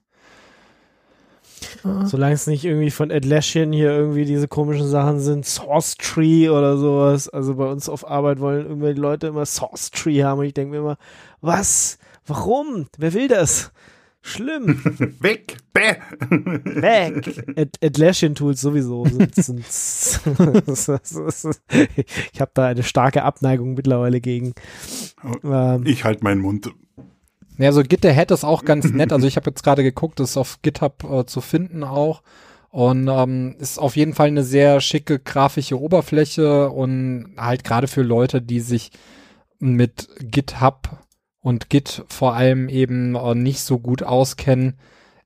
S2: Solange es nicht irgendwie von Atlassian hier irgendwie diese komischen Sachen sind, Source Tree oder sowas. Also bei uns auf Arbeit wollen irgendwie die Leute immer Source Tree haben und ich denke mir immer, was? Warum? Wer will das? Schlimm. [laughs]
S4: Weg. Bäh.
S2: Weg. At Atlassian Tools sowieso. Sind, sind [laughs] [laughs] ich habe da eine starke Abneigung mittlerweile gegen.
S4: Ich halte meinen Mund.
S3: Ja, so Git der Head ist auch ganz nett. Also [laughs] ich habe jetzt gerade geguckt, ist auf GitHub äh, zu finden auch. Und ähm, ist auf jeden Fall eine sehr schicke grafische Oberfläche und halt gerade für Leute, die sich mit GitHub und Git vor allem eben äh, nicht so gut auskennen,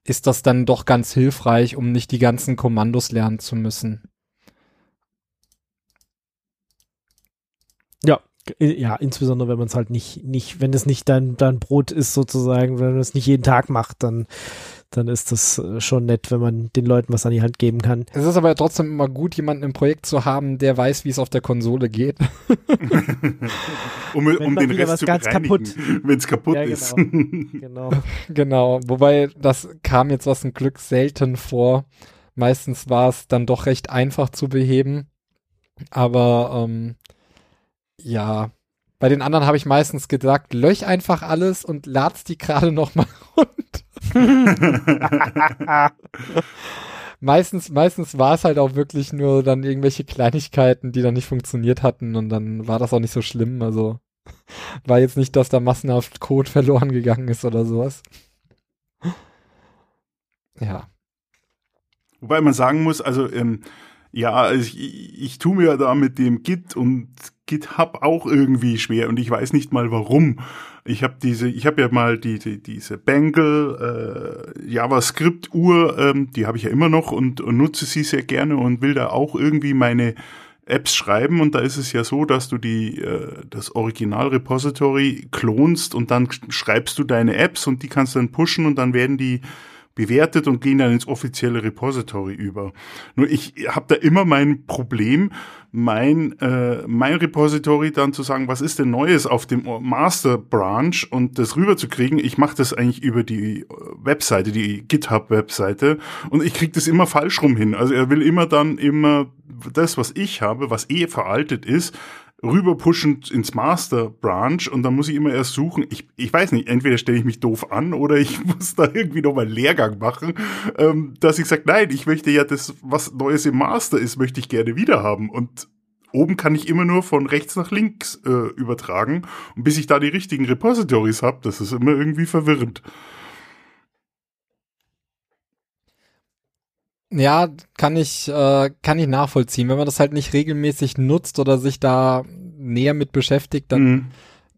S3: ist das dann doch ganz hilfreich, um nicht die ganzen Kommandos lernen zu müssen.
S2: Ja, ja, insbesondere wenn man es halt nicht, nicht, wenn es nicht dein, dein Brot ist sozusagen, wenn man es nicht jeden Tag macht, dann, dann ist das äh, schon nett, wenn man den Leuten was an die Hand geben kann.
S3: Es ist aber trotzdem immer gut, jemanden im Projekt zu haben, der weiß, wie es auf der Konsole geht. [laughs]
S4: um, um den Rest zu bereinigen, wenn es kaputt ja, genau. ist. [laughs]
S3: genau. genau. Wobei, das kam jetzt aus dem Glück selten vor. Meistens war es dann doch recht einfach zu beheben. Aber ähm, ja, bei den anderen habe ich meistens gesagt, löch einfach alles und lad's die gerade noch mal [laughs] runter. [laughs] meistens, meistens war es halt auch wirklich nur dann irgendwelche Kleinigkeiten, die dann nicht funktioniert hatten und dann war das auch nicht so schlimm. Also [laughs] war jetzt nicht, dass da massenhaft Code verloren gegangen ist oder sowas. Ja.
S4: Wobei man sagen muss, also ähm, ja, also ich, ich tue mir da mit dem Git und GitHub auch irgendwie schwer und ich weiß nicht mal warum. Ich habe diese, ich habe ja mal die, die diese Bangle äh, JavaScript Uhr, ähm, die habe ich ja immer noch und, und nutze sie sehr gerne und will da auch irgendwie meine Apps schreiben und da ist es ja so, dass du die äh, das Original Repository klonst und dann schreibst du deine Apps und die kannst du dann pushen und dann werden die bewertet und gehen dann ins offizielle Repository über. Nur ich habe da immer mein Problem, mein, äh, mein Repository dann zu sagen, was ist denn Neues auf dem Master Branch und das rüberzukriegen. Ich mache das eigentlich über die äh, Webseite, die GitHub-Webseite und ich krieg das immer falsch rum hin. Also er will immer dann immer das, was ich habe, was eh veraltet ist, rüber pushen ins Master Branch und dann muss ich immer erst suchen. Ich, ich weiß nicht, entweder stelle ich mich doof an oder ich [laughs] muss da irgendwie nochmal Lehrgang machen, ähm, dass ich sage, nein, ich möchte ja das, was Neues im Master ist, möchte ich gerne wieder haben. Und oben kann ich immer nur von rechts nach links äh, übertragen. Und bis ich da die richtigen Repositories habe, das ist immer irgendwie verwirrend.
S3: Ja, kann ich, äh, kann ich nachvollziehen. Wenn man das halt nicht regelmäßig nutzt oder sich da näher mit beschäftigt, dann, mhm.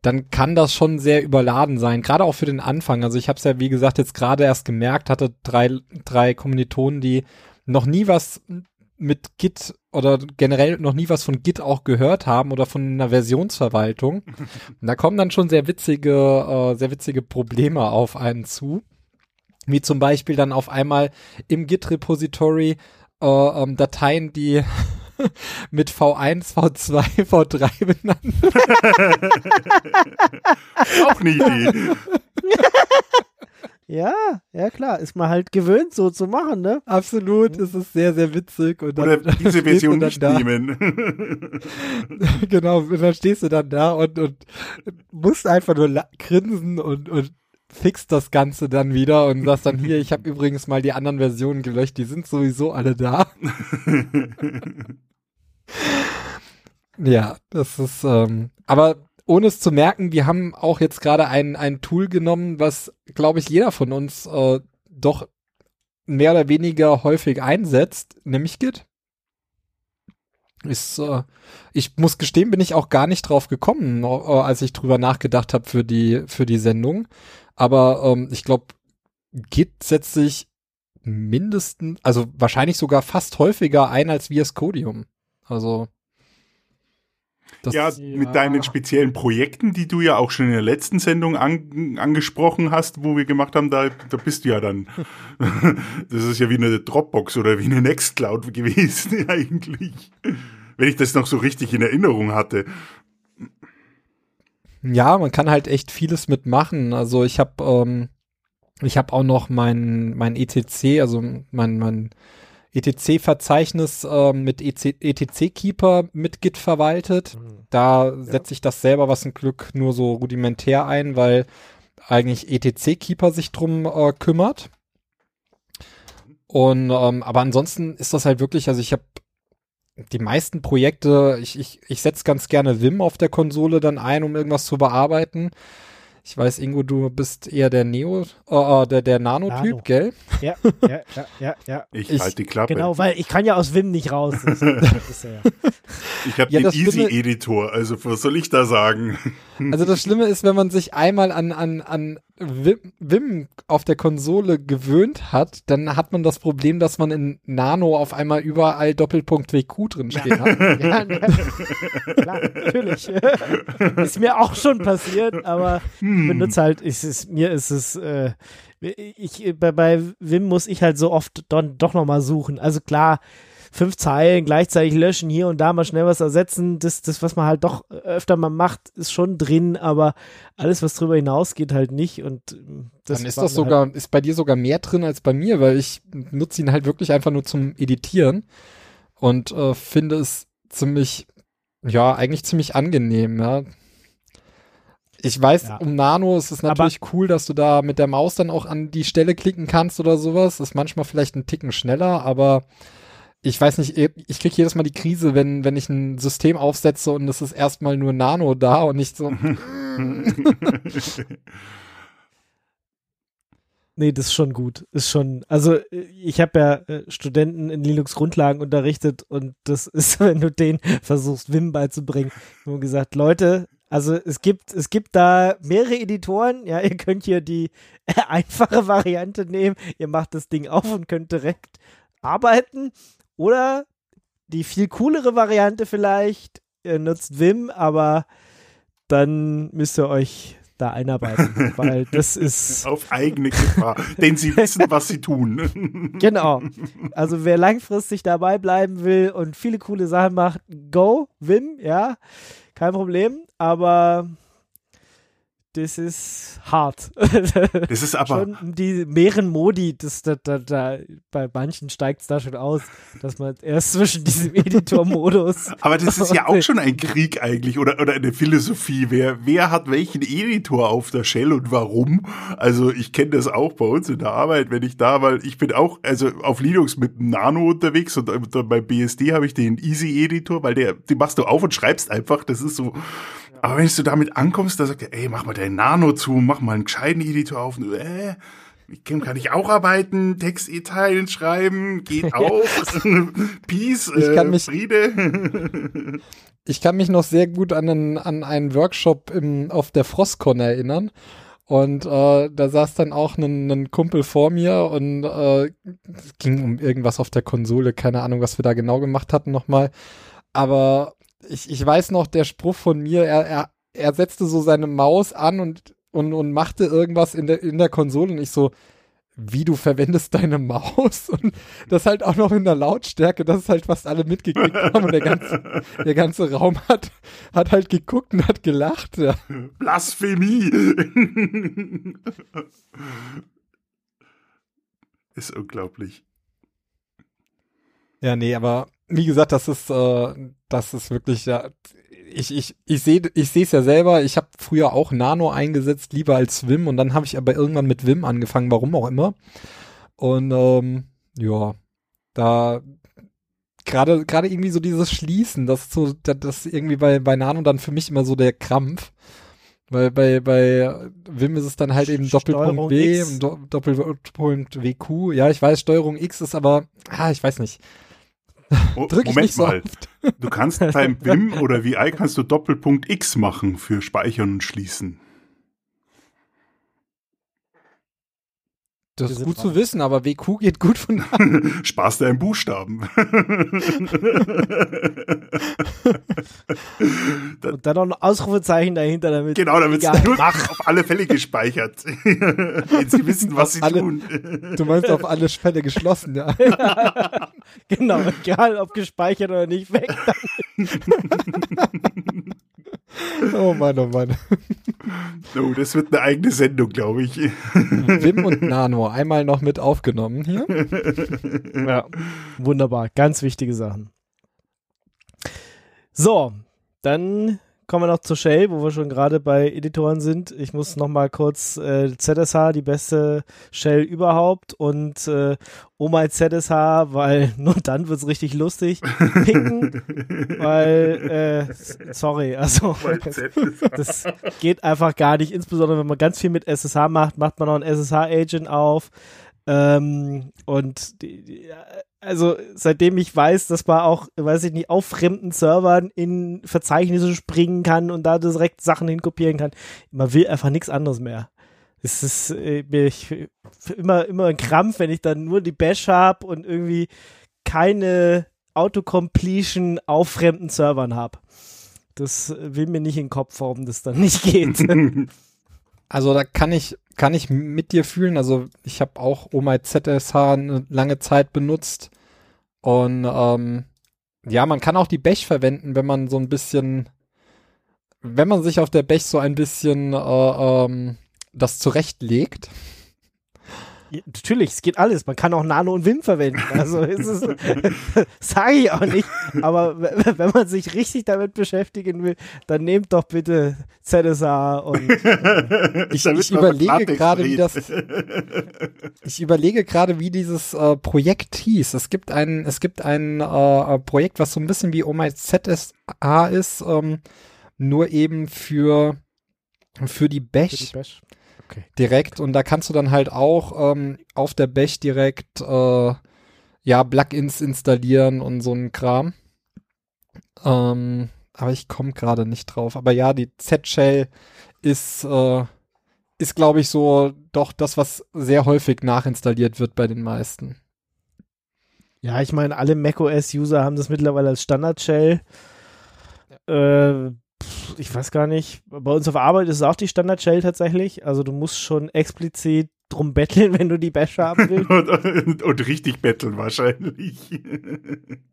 S3: dann kann das schon sehr überladen sein. Gerade auch für den Anfang. Also ich habe es ja, wie gesagt, jetzt gerade erst gemerkt, hatte drei, drei Kommilitonen, die noch nie was mit Git oder generell noch nie was von Git auch gehört haben oder von einer Versionsverwaltung. Und [laughs] da kommen dann schon sehr witzige, äh, sehr witzige Probleme auf einen zu wie zum Beispiel dann auf einmal im Git-Repository äh, ähm, Dateien, die [laughs] mit V1, V2, V3 benannt.
S4: Auch eine Idee. [laughs]
S2: Ja, ja klar, ist man halt gewöhnt so zu machen, ne?
S3: Absolut, mhm. es ist sehr, sehr witzig. Und
S4: dann, Oder [laughs] diese Version nicht da. nehmen.
S3: genau, und dann stehst du dann da und, und musst einfach nur grinsen und, und fixt das Ganze dann wieder und sagst dann hier, ich habe [laughs] übrigens mal die anderen Versionen gelöscht, die sind sowieso alle da. [laughs] ja, das ist, ähm, aber ohne es zu merken, wir haben auch jetzt gerade ein, ein Tool genommen, was, glaube ich, jeder von uns äh, doch mehr oder weniger häufig einsetzt, nämlich Git. Ist, äh, ich muss gestehen, bin ich auch gar nicht drauf gekommen, äh, als ich drüber nachgedacht habe für die, für die Sendung. Aber ähm, ich glaube, Git setzt sich mindestens, also wahrscheinlich sogar fast häufiger ein als VS Codium. Also
S4: das, ja, ja, mit deinen speziellen Projekten, die du ja auch schon in der letzten Sendung an, angesprochen hast, wo wir gemacht haben, da, da bist du ja dann. [laughs] das ist ja wie eine Dropbox oder wie eine Nextcloud [laughs] gewesen eigentlich. Wenn ich das noch so richtig in Erinnerung hatte.
S3: Ja, man kann halt echt vieles mitmachen. Also ich habe ähm, ich habe auch noch mein mein ETC, also mein mein ETC-Verzeichnis äh, mit ETC-Keeper mit Git verwaltet. Mhm. Da ja. setze ich das selber, was ein Glück, nur so rudimentär ein, weil eigentlich ETC-Keeper sich drum äh, kümmert. Und ähm, aber ansonsten ist das halt wirklich, also ich habe die meisten Projekte, ich, ich, ich setze ganz gerne Vim auf der Konsole dann ein, um irgendwas zu bearbeiten. Ich weiß, Ingo, du bist eher der Neo, äh, der, der Nano-Typ,
S2: Nano.
S3: gell?
S2: Ja, ja, ja, ja, ja.
S4: Ich,
S3: Ich-
S4: halte die Klappe.
S2: Genau, weil ich kann ja aus Wim nicht raus. Das, [laughs] das ist ja,
S4: Ich habe
S3: Ja,
S4: den Easy-Editor, also was soll ich da sagen?
S3: Also das Schlimme ist, wenn man sich einmal an, an, an Wim, Wim auf der Konsole gewöhnt hat, dann hat man das Problem, dass man in Nano auf einmal überall Doppelpunkt WQ drin stehen hat. [laughs]
S2: ja, ja. Klar, natürlich. [laughs] ist mir auch schon passiert, aber ich benutze halt, ist es, mir ist es, äh, ich, bei, bei Wim muss ich halt so oft dann doch nochmal suchen. Also klar, fünf Zeilen gleichzeitig löschen, hier und da mal schnell was ersetzen, das, das, was man halt doch öfter mal macht, ist schon drin, aber alles, was drüber hinausgeht, halt nicht. Und ähm, das
S3: dann ist das
S2: mir halt,
S3: sogar, ist bei dir sogar mehr drin als bei mir, weil ich nutze ihn halt wirklich einfach nur zum Editieren und äh, finde es ziemlich, ja, eigentlich ziemlich angenehm, ja. Ich weiß,
S2: Ja.
S3: um Nano ist es
S2: Aber-
S3: natürlich cool, dass du da mit der Maus dann auch an die Stelle klicken kannst oder sowas. Ist manchmal vielleicht ein Ticken schneller, aber ich weiß nicht, ich kriege jedes Mal die Krise, wenn, wenn ich ein System aufsetze und es ist erstmal nur Nano da und nicht so, [laughs]
S2: Nee, das ist schon gut. Ist schon, also ich habe ja äh, Studenten in Linux-Grundlagen unterrichtet und das [laughs] ist, wenn du denen versuchst, Vim beizubringen, wir gesagt, Leute, also es gibt, es gibt da mehrere Editoren, ja, ihr könnt hier die [laughs] einfache Variante nehmen, ihr macht das Ding auf und könnt direkt arbeiten oder die viel coolere Variante vielleicht, ihr nutzt Vim, aber dann müsst ihr euch da einarbeiten, [laughs] weil das ist
S4: Auf eigene Gefahr. Denn sie wissen, was sie tun. [laughs]
S2: Genau. Also wer langfristig dabei bleiben will und viele coole Sachen macht, go, Wim, ja, kein Problem. Aber das ist hart. [laughs]
S4: Das ist aber,
S2: schon die mehreren Modi, das, da, da, da, bei manchen steigt es da schon aus, dass man erst zwischen diesem Editor-Modus [laughs]
S4: aber das ist ja auch [laughs] schon ein Krieg eigentlich oder, oder eine Philosophie. Wer, wer hat welchen Editor auf der Shell und warum? Also ich kenne das auch bei uns in der Arbeit, wenn ich da, weil ich bin auch, also auf Linux mit Nano unterwegs und bei BSD habe ich den Easy Editor, weil der, den machst du auf und schreibst einfach. Das ist so. Aber wenn du damit ankommst, da sagt er, ey, mach mal deinen Nano zu, mach mal einen gescheiten Editor auf. Und, äh, mit dem kann ich auch arbeiten, Text-E-Teilen schreiben, geht [laughs] auch. Peace,
S3: Ich
S4: äh,
S3: kann mich-
S4: Friede. [laughs]
S3: Ich kann mich noch sehr gut an einen, an einen Workshop im, auf der Frostcon erinnern. Und äh, da saß dann auch ein, ein Kumpel vor mir und äh, es ging um irgendwas auf der Konsole, keine Ahnung, was wir da genau gemacht hatten nochmal. Aber ich, ich weiß noch, der Spruch von mir, er, er, er setzte so seine Maus an und, und, und machte irgendwas in der, in der Konsole und ich so, wie du verwendest deine Maus [laughs] und das halt auch noch in der Lautstärke, dass es halt fast alle mitgekriegt haben und der ganze, der ganze Raum hat, hat halt geguckt und hat gelacht. Ja.
S4: Blasphemie. [laughs] ist unglaublich.
S3: ja, nee, aber wie gesagt, das ist, äh, das ist wirklich, ja, ich, ich, ich sehe ich sehe es ja selber, ich habe früher auch Nano eingesetzt, lieber als Vim und dann habe ich aber irgendwann mit Vim angefangen, warum auch immer. Und ähm, ja, da gerade gerade irgendwie so dieses Schließen, das so, das, irgendwie bei, bei Nano dann für mich immer so der Krampf. Weil bei, bei Vim ist es dann halt eben Doppelpunkt W Doppelpunkt WQ. Ja, ich weiß, Steuerung X ist aber, ah, ich weiß nicht. Drück
S4: Moment
S3: nicht so
S4: mal. Du kannst beim Vim oder VI kannst du Doppelpunkt X machen für Speichern und Schließen.
S3: Das ist gut
S2: dran.
S3: zu wissen, aber WQ geht gut von
S4: Sparst dir einen Buchstaben. Da- [laughs]
S2: Und dann noch ein Ausrufezeichen dahinter, damit.
S4: genau, damit es nur auf alle Fälle gespeichert. [laughs] Wenn sie wissen, was sie
S3: Alle-
S4: tun.
S3: Du meinst auf alle Fälle geschlossen, ja. [laughs]
S2: Genau, egal ob gespeichert oder nicht, weg.
S3: Oh Mann, oh Mann.
S4: Oh, das wird eine eigene Sendung, glaube ich.
S3: Wim und Nano, einmal noch mit aufgenommen hier.
S2: Ja, wunderbar. Ganz wichtige Sachen. So, dann kommen wir noch zur Shell, wo wir schon gerade bei Editoren sind. Ich muss noch mal kurz äh, ZSH, die beste Shell überhaupt und äh, Oma ZSH, weil [laughs] nur dann wird's richtig lustig, picken, [laughs] weil, äh, sorry, also das geht einfach gar nicht, insbesondere wenn man ganz viel mit SSH macht, macht man noch einen SSH-Agent auf. Ähm, und die, die, also seitdem ich weiß, dass man auch, weiß ich nicht, auf fremden Servern in Verzeichnisse springen kann und da direkt Sachen hinkopieren kann, man will einfach nichts anderes mehr. Es ist äh, ich, immer, immer ein Krampf, wenn ich dann nur die Bash habe und irgendwie keine Autocompletion auf fremden Servern habe. Das will mir nicht in den Kopf, warum das dann nicht geht. [laughs]
S3: Also da kann ich, kann ich mit dir fühlen. Also ich habe auch OMI ZSH eine lange Zeit benutzt. Und ähm, ja, man kann auch die Bech verwenden, wenn man so ein bisschen, wenn man sich auf der Bech so ein bisschen äh, ähm, das zurechtlegt.
S2: Ja, natürlich, es geht alles. Man kann auch Nano und Wim verwenden. Also ist [laughs] sage ich auch nicht. Aber wenn man sich richtig damit beschäftigen will, dann nehmt doch bitte ZSA und [laughs]
S3: ich, ich überlege gerade, wie das. Ich überlege gerade, wie dieses äh, Projekt hieß. Es gibt ein, es gibt ein äh, Projekt, was so ein bisschen wie Oh My ZSA ist, ähm, nur eben für für die Bash. Für die Bash. Okay. Direkt und da kannst du dann halt auch ähm, auf der Bech direkt äh, ja Plugins installieren und so ein Kram. Ähm, aber ich komme gerade nicht drauf. Aber ja, die Z-Shell ist äh, ist glaube ich so doch das, was sehr häufig nachinstalliert wird bei den meisten.
S2: Ja, ich meine, alle macOS-User haben das mittlerweile als Standard-Shell. Ja. Äh, ich weiß gar nicht, bei uns auf Arbeit ist es auch die Standard-Shell tatsächlich. Also du musst schon explizit drum betteln, [laughs] wenn du die Bash haben [laughs] willst.
S4: und, und, und, richtig betteln wahrscheinlich.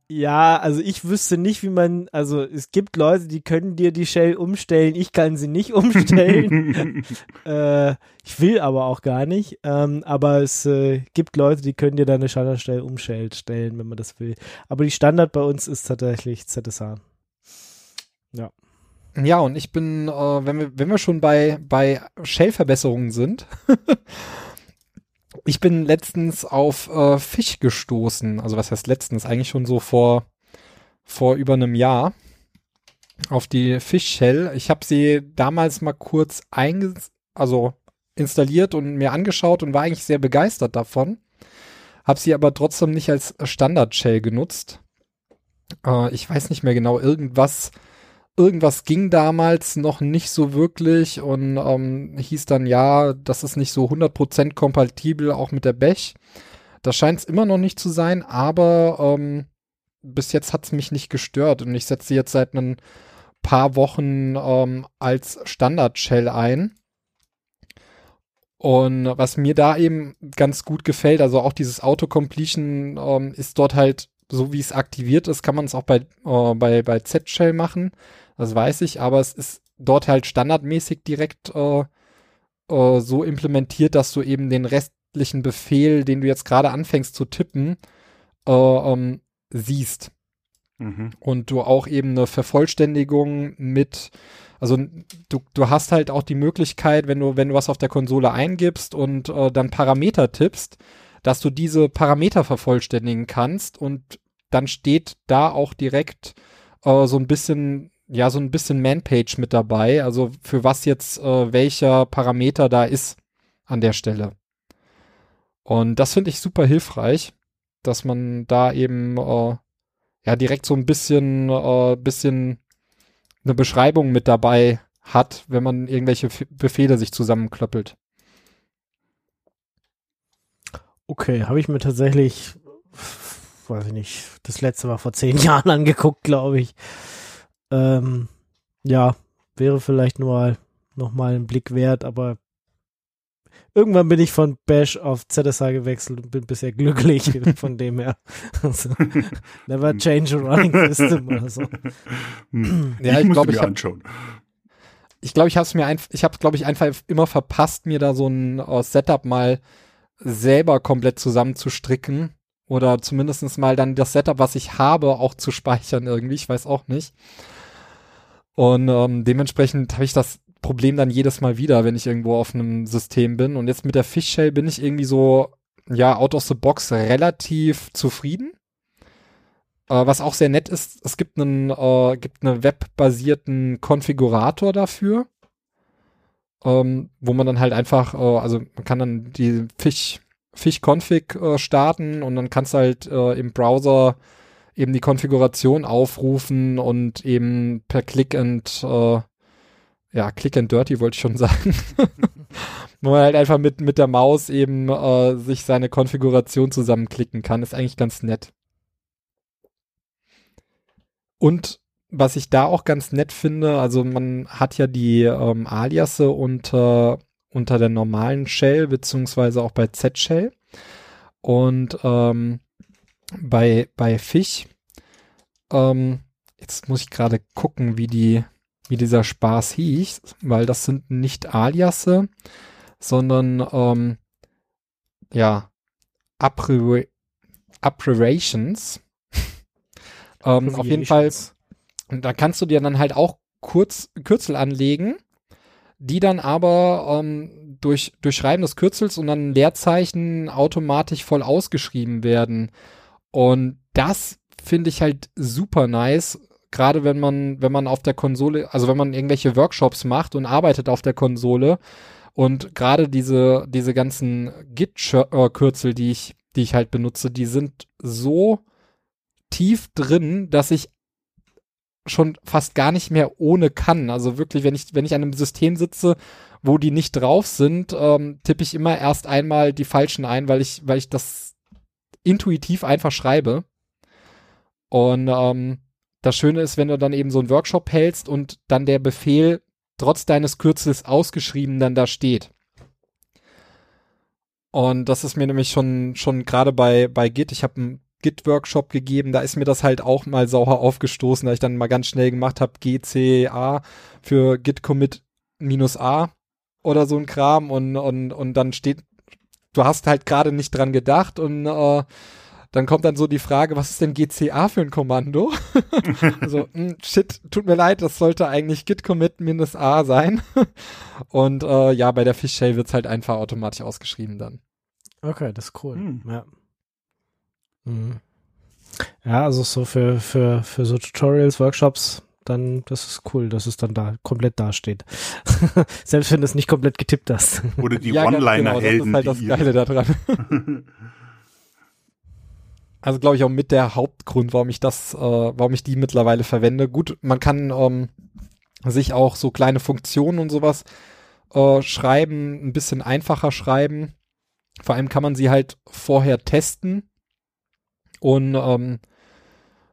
S2: ja, also ich wüsste nicht, wie man, also es gibt Leute, die können dir die Shell umstellen, ich kann sie nicht umstellen. [laughs] äh, ich will aber auch gar nicht. Ähm, aber es äh, gibt Leute, die können dir deine Standard-Shell umstellen, wenn man das will. Aber die Standard bei uns ist tatsächlich ZSH. Ja.
S3: Ja, und ich bin, äh, wenn, wir, wenn wir schon bei, bei Shell-Verbesserungen sind, [laughs] ich bin letztens auf äh, Fisch gestoßen. Also was heißt letztens? Eigentlich schon so vor, vor über einem Jahr. Auf die Fish-Shell. Ich habe sie damals mal kurz einge also installiert und mir angeschaut und war eigentlich sehr begeistert davon. Habe sie aber trotzdem nicht als Standard-Shell genutzt. Äh, ich weiß nicht mehr genau, irgendwas irgendwas ging damals noch nicht so wirklich und ähm, hieß dann, ja, das ist nicht so 100% kompatibel, auch mit der Bech. Das scheint es immer noch nicht zu sein, aber ähm, bis jetzt hat es mich nicht gestört und ich setze jetzt seit ein paar Wochen ähm, als Standard-Shell ein. Und was mir da eben ganz gut gefällt, also auch dieses Autocompletion ähm, ist dort halt, so wie es aktiviert ist, kann man es auch bei, äh, bei, bei Z-Shell machen das weiß ich, aber es ist dort halt standardmäßig direkt äh, äh, so implementiert, dass du eben den restlichen Befehl, den du jetzt gerade anfängst zu tippen, äh, ähm, siehst. Mhm. Und du auch eben eine Vervollständigung mit, also du, du hast halt auch die Möglichkeit, wenn du, wenn du was auf der Konsole eingibst und äh, dann Parameter tippst, dass du diese Parameter vervollständigen kannst und dann steht da auch direkt äh, so ein bisschen ja so ein bisschen Manpage mit dabei, also für was jetzt äh, welcher Parameter da ist an der Stelle. Und das finde ich super hilfreich, dass man da eben äh, ja direkt so ein bisschen äh, bisschen eine Beschreibung mit dabei hat, wenn man irgendwelche F Befehle sich zusammenklöppelt.
S2: Okay, habe ich mir tatsächlich, weiß ich nicht, das letzte war vor zehn [laughs] Jahren angeguckt, glaube ich. Ähm, ja, wäre vielleicht nur noch mal ein Blick wert, aber irgendwann bin ich von Bash auf ZSH gewechselt und bin bisher [laughs] glücklich von dem her. [laughs] Also, never change a running [laughs] system oder so.
S3: Hm. [clears throat] Ja, ich, ich glaube, ich habe ich glaube, ich habe es mir einfach, ich habe glaube ich einfach immer verpasst, mir da so ein uh, Setup mal selber komplett zusammenzustricken oder zumindest mal dann das Setup, was ich habe, auch zu speichern irgendwie. Ich weiß auch nicht. Und ähm, dementsprechend habe ich das Problem dann jedes Mal wieder, wenn ich irgendwo auf einem System bin. Und jetzt mit der Fishshell bin ich irgendwie so, ja, out of the box relativ zufrieden. Äh, was auch sehr nett ist, es gibt einen, äh, gibt einen webbasierten Konfigurator dafür, ähm, wo man dann halt einfach, äh, also man kann dann die Fish, Fish-Config äh, starten und dann kannst du halt äh, im Browser eben die Konfiguration aufrufen und eben per Click and äh, ja, Click and Dirty wollte ich schon [laughs] sagen. [laughs] Wo man halt einfach mit, mit der Maus eben äh, sich seine Konfiguration zusammenklicken kann. Ist eigentlich ganz nett. Und was ich da auch ganz nett finde, also man hat ja die ähm, Aliasse unter, unter der normalen Shell, beziehungsweise auch bei Z-Shell. Und ähm, bei, bei Fisch, ähm, jetzt muss ich gerade gucken, wie die, wie dieser Spaß hieß, weil das sind nicht Aliasse, sondern ähm, ja, Abbreviations. [laughs] ähm, auf jeden Fall, da kannst du dir dann halt auch kurz, Kürzel anlegen, die dann aber ähm, durch, durch Schreiben des Kürzels und dann Leerzeichen automatisch voll ausgeschrieben werden. Und das finde ich halt super nice, gerade wenn man, wenn man auf der Konsole, also wenn man irgendwelche Workshops macht und arbeitet auf der Konsole und gerade diese, diese ganzen Git-Kürzel, die ich, die ich halt benutze, die sind so tief drin, dass ich schon fast gar nicht mehr ohne kann. Also wirklich, wenn ich, wenn ich an einem System sitze, wo die nicht drauf sind, ähm, tippe ich immer erst einmal die falschen ein, weil ich, weil ich das intuitiv einfach schreibe. Und ähm, das Schöne ist, wenn du dann eben so einen Workshop hältst und dann der Befehl trotz deines Kürzels ausgeschrieben dann da steht. Und das ist mir nämlich schon, schon gerade bei, bei Git, ich habe einen Git-Workshop gegeben, da ist mir das halt auch mal sauer aufgestoßen, da ich dann mal ganz schnell gemacht habe, GCA für Git Commit minus A oder so ein Kram und, und, und dann steht, du hast halt gerade nicht dran gedacht und äh, dann kommt dann so die Frage, was ist denn GCA für ein Kommando? [laughs] also, mh, hm, shit, tut mir leid, das sollte eigentlich git commit minus A sein. [laughs] Und äh, ja, bei der Fishshell wird es halt einfach automatisch ausgeschrieben dann.
S2: Okay, das ist cool. Hm. Ja. Mhm. Ja, also so für, für, für so Tutorials, Workshops, dann, das ist cool, dass es dann da komplett dasteht. [laughs] Selbst wenn du es nicht komplett getippt hast. [laughs]
S4: Oder die ja, One-Liner-Helden.
S3: Genau, das ist halt das Geile daran. [laughs] Also glaube ich auch mit der Hauptgrund, warum ich das, äh, warum ich die mittlerweile verwende. Gut, man kann ähm, sich auch so kleine Funktionen und sowas äh, schreiben, ein bisschen einfacher schreiben. Vor allem kann man sie halt vorher testen und ähm,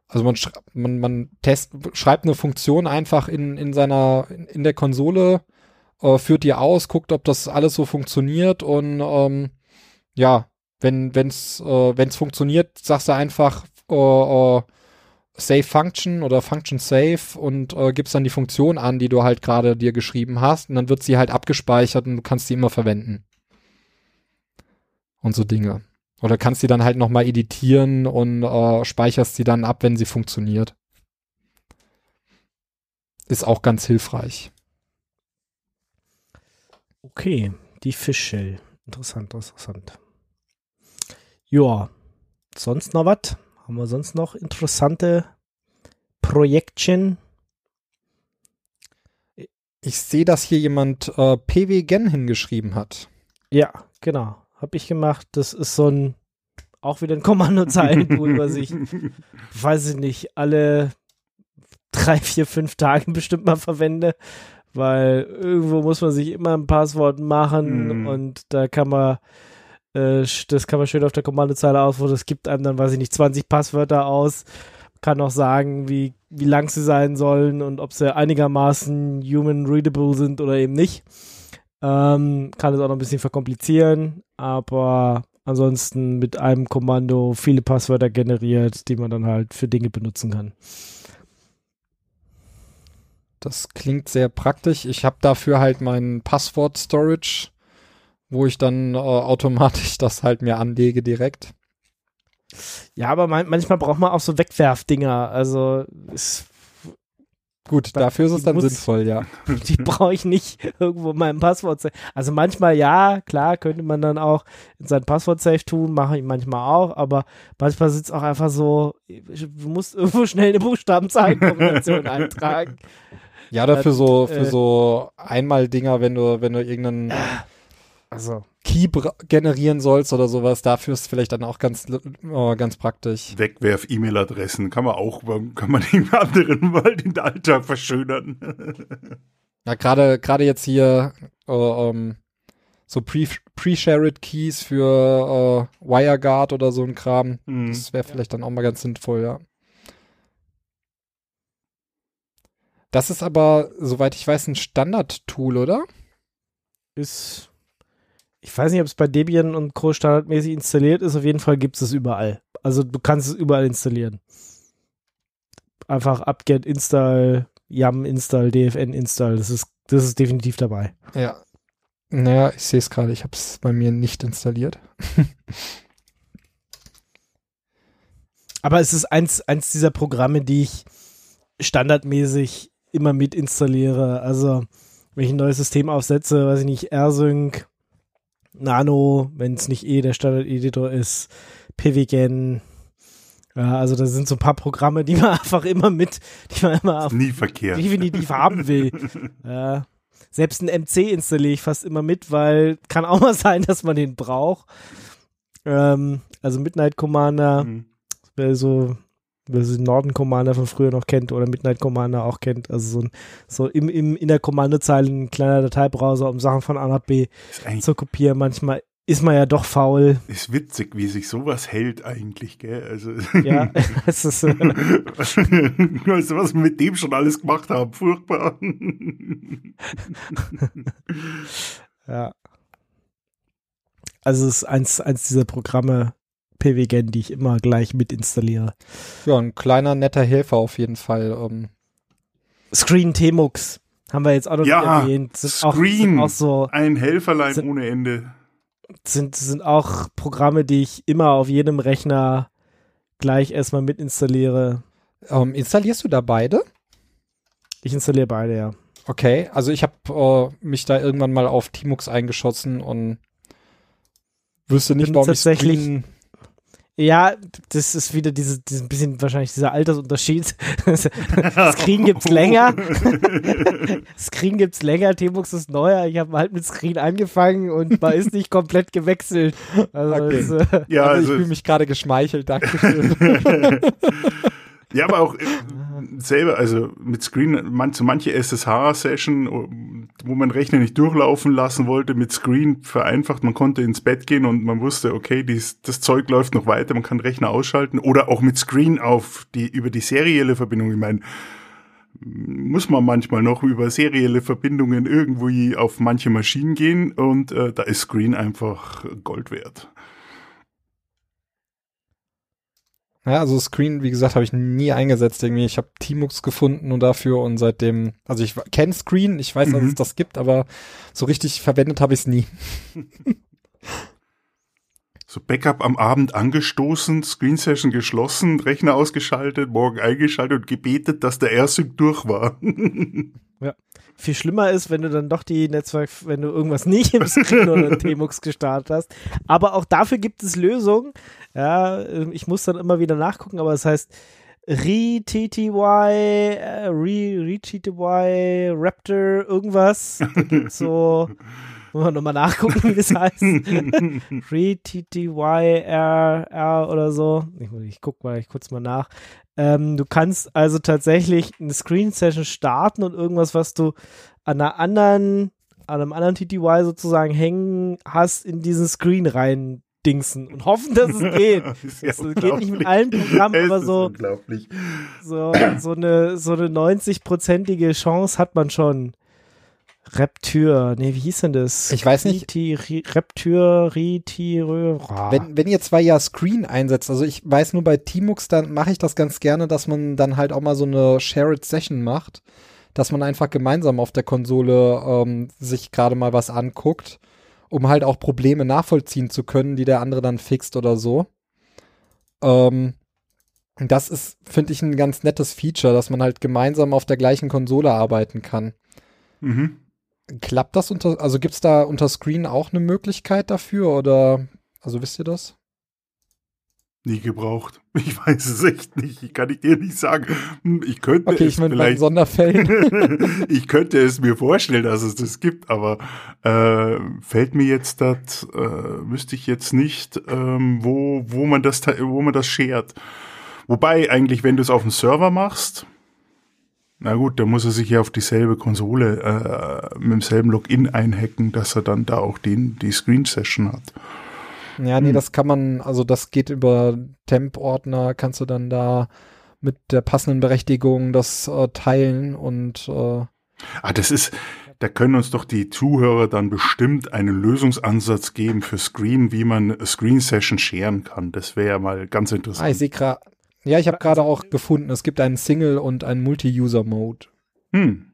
S3: also man, man, man test, schreibt eine Funktion einfach in, in seiner, in, der Konsole, äh, führt die aus, guckt, ob das alles so funktioniert und ähm, ja, wenn wenn's äh, wenn's funktioniert, sagst du einfach äh, äh, Save Function oder Function Save und äh, gibst dann die Funktion an, die du halt gerade dir geschrieben hast und dann wird sie halt abgespeichert und du kannst sie immer verwenden. Und so Dinge. Oder kannst sie dann halt nochmal editieren und äh, speicherst sie dann ab, wenn sie funktioniert. Ist auch ganz hilfreich.
S2: Okay, die Fischshell. Interessant, interessant. Ja, sonst noch was? Haben wir sonst noch interessante Projektchen?
S3: Ich sehe, dass hier jemand äh, PW Gen hingeschrieben hat.
S2: Ja, genau. Hab ich gemacht. Das ist so ein, auch wieder ein Kommandozeilentool, [laughs] was ich, weiß ich nicht, alle drei, vier, fünf Tage bestimmt mal verwende, weil irgendwo muss man sich immer ein Passwort machen mm. und da kann man äh, das kann man schön auf der Kommandozeile auswählen. Das gibt einem dann, weiß ich nicht, 20 Passwörter aus. Kann auch sagen, wie, wie lang sie sein sollen und ob sie einigermaßen human readable sind oder eben nicht. Ähm, kann es auch noch ein bisschen verkomplizieren, aber ansonsten mit einem Kommando viele Passwörter generiert, die man dann halt für Dinge benutzen kann.
S3: Das klingt sehr praktisch. Ich habe dafür halt meinen Passwort-Storage wo ich dann äh, automatisch [laughs] das halt mir anlege direkt.
S2: Ja, aber man, manchmal braucht man auch so Wegwerfdinger. Also ist,
S3: Gut, dafür ist es dann
S2: muss-
S3: sinnvoll, ja. [laughs]
S2: Die brauche ich nicht irgendwo in meinem Passwort. Also manchmal ja, klar, könnte man dann auch in sein Passwort safe tun, mache ich manchmal auch, aber manchmal sitzt auch einfach so, du musst [laughs] irgendwo schnell eine Buchstabenzahlenkombination [laughs] eintragen.
S3: Ja, oder für so, für
S2: äh,
S3: so Einmal-Dinger, wenn du, wenn du irgendeinen
S2: Also,
S3: Bra- generieren sollst oder sowas, dafür ist vielleicht dann auch ganz, äh, ganz praktisch.
S4: Wegwerf-E-Mail-Adressen kann man auch, kann man den anderen [laughs] mal den Alltag verschönern. [laughs]
S3: Ja, gerade, gerade jetzt hier, äh, ähm, so Pre- Pre-Shared Keys für äh, WireGuard oder so ein Kram.
S4: Hm.
S3: Das wäre vielleicht dann auch mal ganz sinnvoll, ja. Das ist aber, soweit ich weiß, ein Standard-Tool, oder?
S2: ist, ich weiß nicht, ob es bei Debian und Co. standardmäßig installiert ist, auf jeden Fall gibt es es überall. Also du kannst es überall installieren. Einfach apt-get install, yum install, dfn install, das ist, das ist definitiv dabei.
S3: Ja. Naja, ich sehe es gerade, ich habe es bei mir nicht installiert. [laughs]
S2: Aber es ist eins, eins dieser Programme, die ich standardmäßig immer mit installiere. Also, wenn ich ein neues System aufsetze, weiß ich nicht, AirSync, Nano, wenn es nicht eh der Standard-Editor ist, PWGen. Ja, also da sind so ein paar Programme, die man [laughs] einfach immer mit, die man immer auf
S4: Nie verkehrt.
S2: definitiv [laughs] haben will. ja. Selbst ein MC installiere ich fast immer mit, weil kann auch mal [laughs] sein, dass man den braucht. Ähm, also Midnight Commander,
S4: Hm.
S2: wer so, wer so den Norden Commander von früher noch kennt oder Midnight Commander auch kennt. Also so, ein, so im, im, in der Kommandozeile ein kleiner Dateibrowser, um Sachen von A nach B zu kopieren. Manchmal ist man ja doch faul.
S4: ist witzig, wie sich sowas hält eigentlich, gell? Also,
S2: Ja, [laughs] es ist, äh, [laughs]
S4: weißt du, was wir mit dem schon alles gemacht haben? Furchtbar. [laughs]
S2: ja. Also es ist eins, eins dieser Programme, PWGen, die ich immer gleich mit installiere.
S3: Ja, ein kleiner, netter Helfer auf jeden Fall. Ähm,
S2: Screen Tmux haben wir jetzt auch noch
S4: Ja,
S2: erwähnt. Sind auch,
S4: Screen.
S2: sind auch so,
S4: Ein Helferlein
S2: Sind-
S4: ohne Ende.
S2: sind, sind auch Programme, die ich immer auf jedem Rechner gleich erstmal mit installiere.
S3: ähm, installierst du da beide?
S2: Ich installiere beide, ja.
S3: Okay, also ich habe äh, mich da irgendwann mal auf Tmux eingeschossen und wüsste nicht,
S2: Bin
S3: warum ich
S2: tatsächlich-
S3: Screen
S2: Ja, das ist wieder diese, dieses bisschen wahrscheinlich dieser Altersunterschied. [laughs] Screen gibt's länger. [laughs] Screen gibt's länger, Tmux ist neuer. Ich habe halt mit Screen angefangen und man ist nicht komplett gewechselt. Also
S3: Okay.
S2: es, äh,
S4: Ja,
S3: also, ich
S4: also,
S3: fühle mich gerade geschmeichelt, danke schön. [laughs]
S4: ja, aber auch äh, selber, also mit Screen, man, so manche SSH-Session, wo man Rechner nicht durchlaufen lassen wollte, mit Screen vereinfacht. Man konnte ins Bett gehen und man wusste, okay, dies, das Zeug läuft noch weiter, man kann Rechner ausschalten oder auch mit Screen auf die, über die serielle Verbindung. Ich meine, muss man manchmal noch über serielle Verbindungen irgendwo auf manche Maschinen gehen und äh, da ist Screen einfach Gold wert.
S3: Ja, also Screen, wie gesagt, habe ich nie eingesetzt irgendwie. Ich habe Tmux gefunden und dafür und seitdem, also ich kenne Screen, ich weiß, dass
S4: Mhm.
S3: es das gibt, aber so richtig verwendet habe ich es nie. [laughs]
S4: So Backup am Abend angestoßen, Screen Session geschlossen, Rechner ausgeschaltet, morgen eingeschaltet und gebetet, dass der AirSync durch war. [laughs]
S2: viel schlimmer ist, wenn du dann doch die Netzwerk, wenn du irgendwas nicht im Screen [laughs] oder in Tmux gestartet hast. Aber auch dafür gibt es Lösungen. Ja, ähm, ich muss dann immer wieder nachgucken, aber es heißt ReTTY, äh, Re- ReTTY, Raptor, irgendwas. So, [laughs] muss man nochmal nachgucken, wie das heißt. [laughs] ReTTYRR oder so. Ich, ich guck mal, ich kurz mal nach. Ähm, du kannst also tatsächlich eine Screen Session starten und irgendwas, was du an einer anderen, an einem anderen TTY sozusagen hängen hast, in diesen Screen rein dingsen und hoffen, dass es [laughs] geht.
S4: Das ja
S2: Es geht nicht mit allen Programmen,
S4: Es
S2: aber so,
S4: Unglaublich.
S2: so, so eine, so eine 90-prozentige Chance hat man schon. Reptür, nee, wie hieß denn das?
S3: Ich weiß nicht.
S2: Riti, Ri, Reptür, Ritirö.
S3: Wenn, wenn ihr zwei ja Screen einsetzt, also ich weiß nur bei Tmux, dann mache ich das ganz gerne, dass man dann halt auch mal so eine Shared Session macht, dass man einfach gemeinsam auf der Konsole ähm, sich gerade mal was anguckt, um halt auch Probleme nachvollziehen zu können, die der andere dann fixt oder so. Ähm, Das ist, finde ich, ein ganz nettes Feature, dass man halt gemeinsam auf der gleichen Konsole arbeiten kann.
S4: Mhm.
S3: Klappt das unter, also gibt's da unter Screen auch eine Möglichkeit dafür oder, also wisst ihr das?
S4: Nie gebraucht. [laughs] Ich weiß es echt nicht. Ich kann dir nicht sagen. Hm, Ich könnte
S3: Okay,
S4: es
S3: ich bei
S4: vielleicht.
S3: Sonderfällen. [laughs]
S4: ich könnte es mir vorstellen, dass es das gibt, aber äh, fällt mir jetzt das, äh, wüsste ich jetzt nicht, ähm, wo, wo man das, wo man das schert. Wobei eigentlich, wenn du es auf dem Server machst, na gut, dann muss er sich ja auf dieselbe Konsole äh, mit demselben Login einhacken, dass er dann da auch den, die Screen Session hat.
S3: Ja, nee,
S4: Hm.
S3: das kann man, also das geht über Temp-Ordner, kannst du dann da mit der passenden Berechtigung das äh, teilen und äh,
S4: Ah, das ist, da können uns doch die Zuhörer dann bestimmt einen Lösungsansatz geben für Screen, wie man Screen Session scheren kann. Das wäre ja mal ganz
S3: ah, ich
S4: interessant.
S3: sehe gerade, ja, ich habe gerade auch gefunden, es gibt einen Single- und einen Multi-User-Mode.
S4: hm.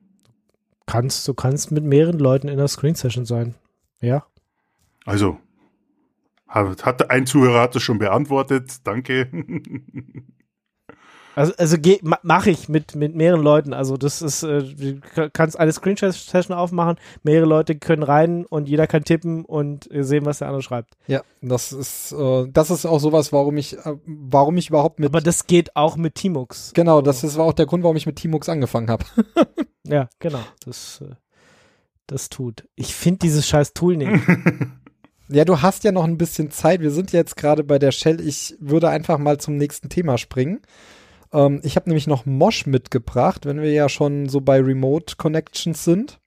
S2: Kannst, du kannst mit mehreren Leuten in der Screen Session sein. Ja.
S4: Also, hat, hat ein Zuhörer hat es schon beantwortet. Danke. [laughs]
S2: Also, also geh- ma- mach ich mit, mit mehreren Leuten. Also das ist, äh, du ka- kannst eine Screen-Session aufmachen, mehrere Leute können rein und jeder kann tippen und äh, sehen, was der andere schreibt.
S3: Ja, das ist, äh, das ist auch sowas, warum ich, äh, warum ich überhaupt mit,
S2: Aber das geht auch mit Tmux.
S3: genau, das ist, war auch der Grund, warum ich mit Tmux angefangen habe. [laughs]
S2: Ja, genau. Das, äh, das tut. Ich finde dieses scheiß Tool nicht. [laughs]
S3: Ja, du hast ja noch ein bisschen Zeit. Wir sind jetzt gerade bei der Shell. Ich würde einfach mal zum nächsten Thema springen. Ähm, ich habe nämlich noch Mosh mitgebracht, wenn wir ja schon so bei Remote Connections sind.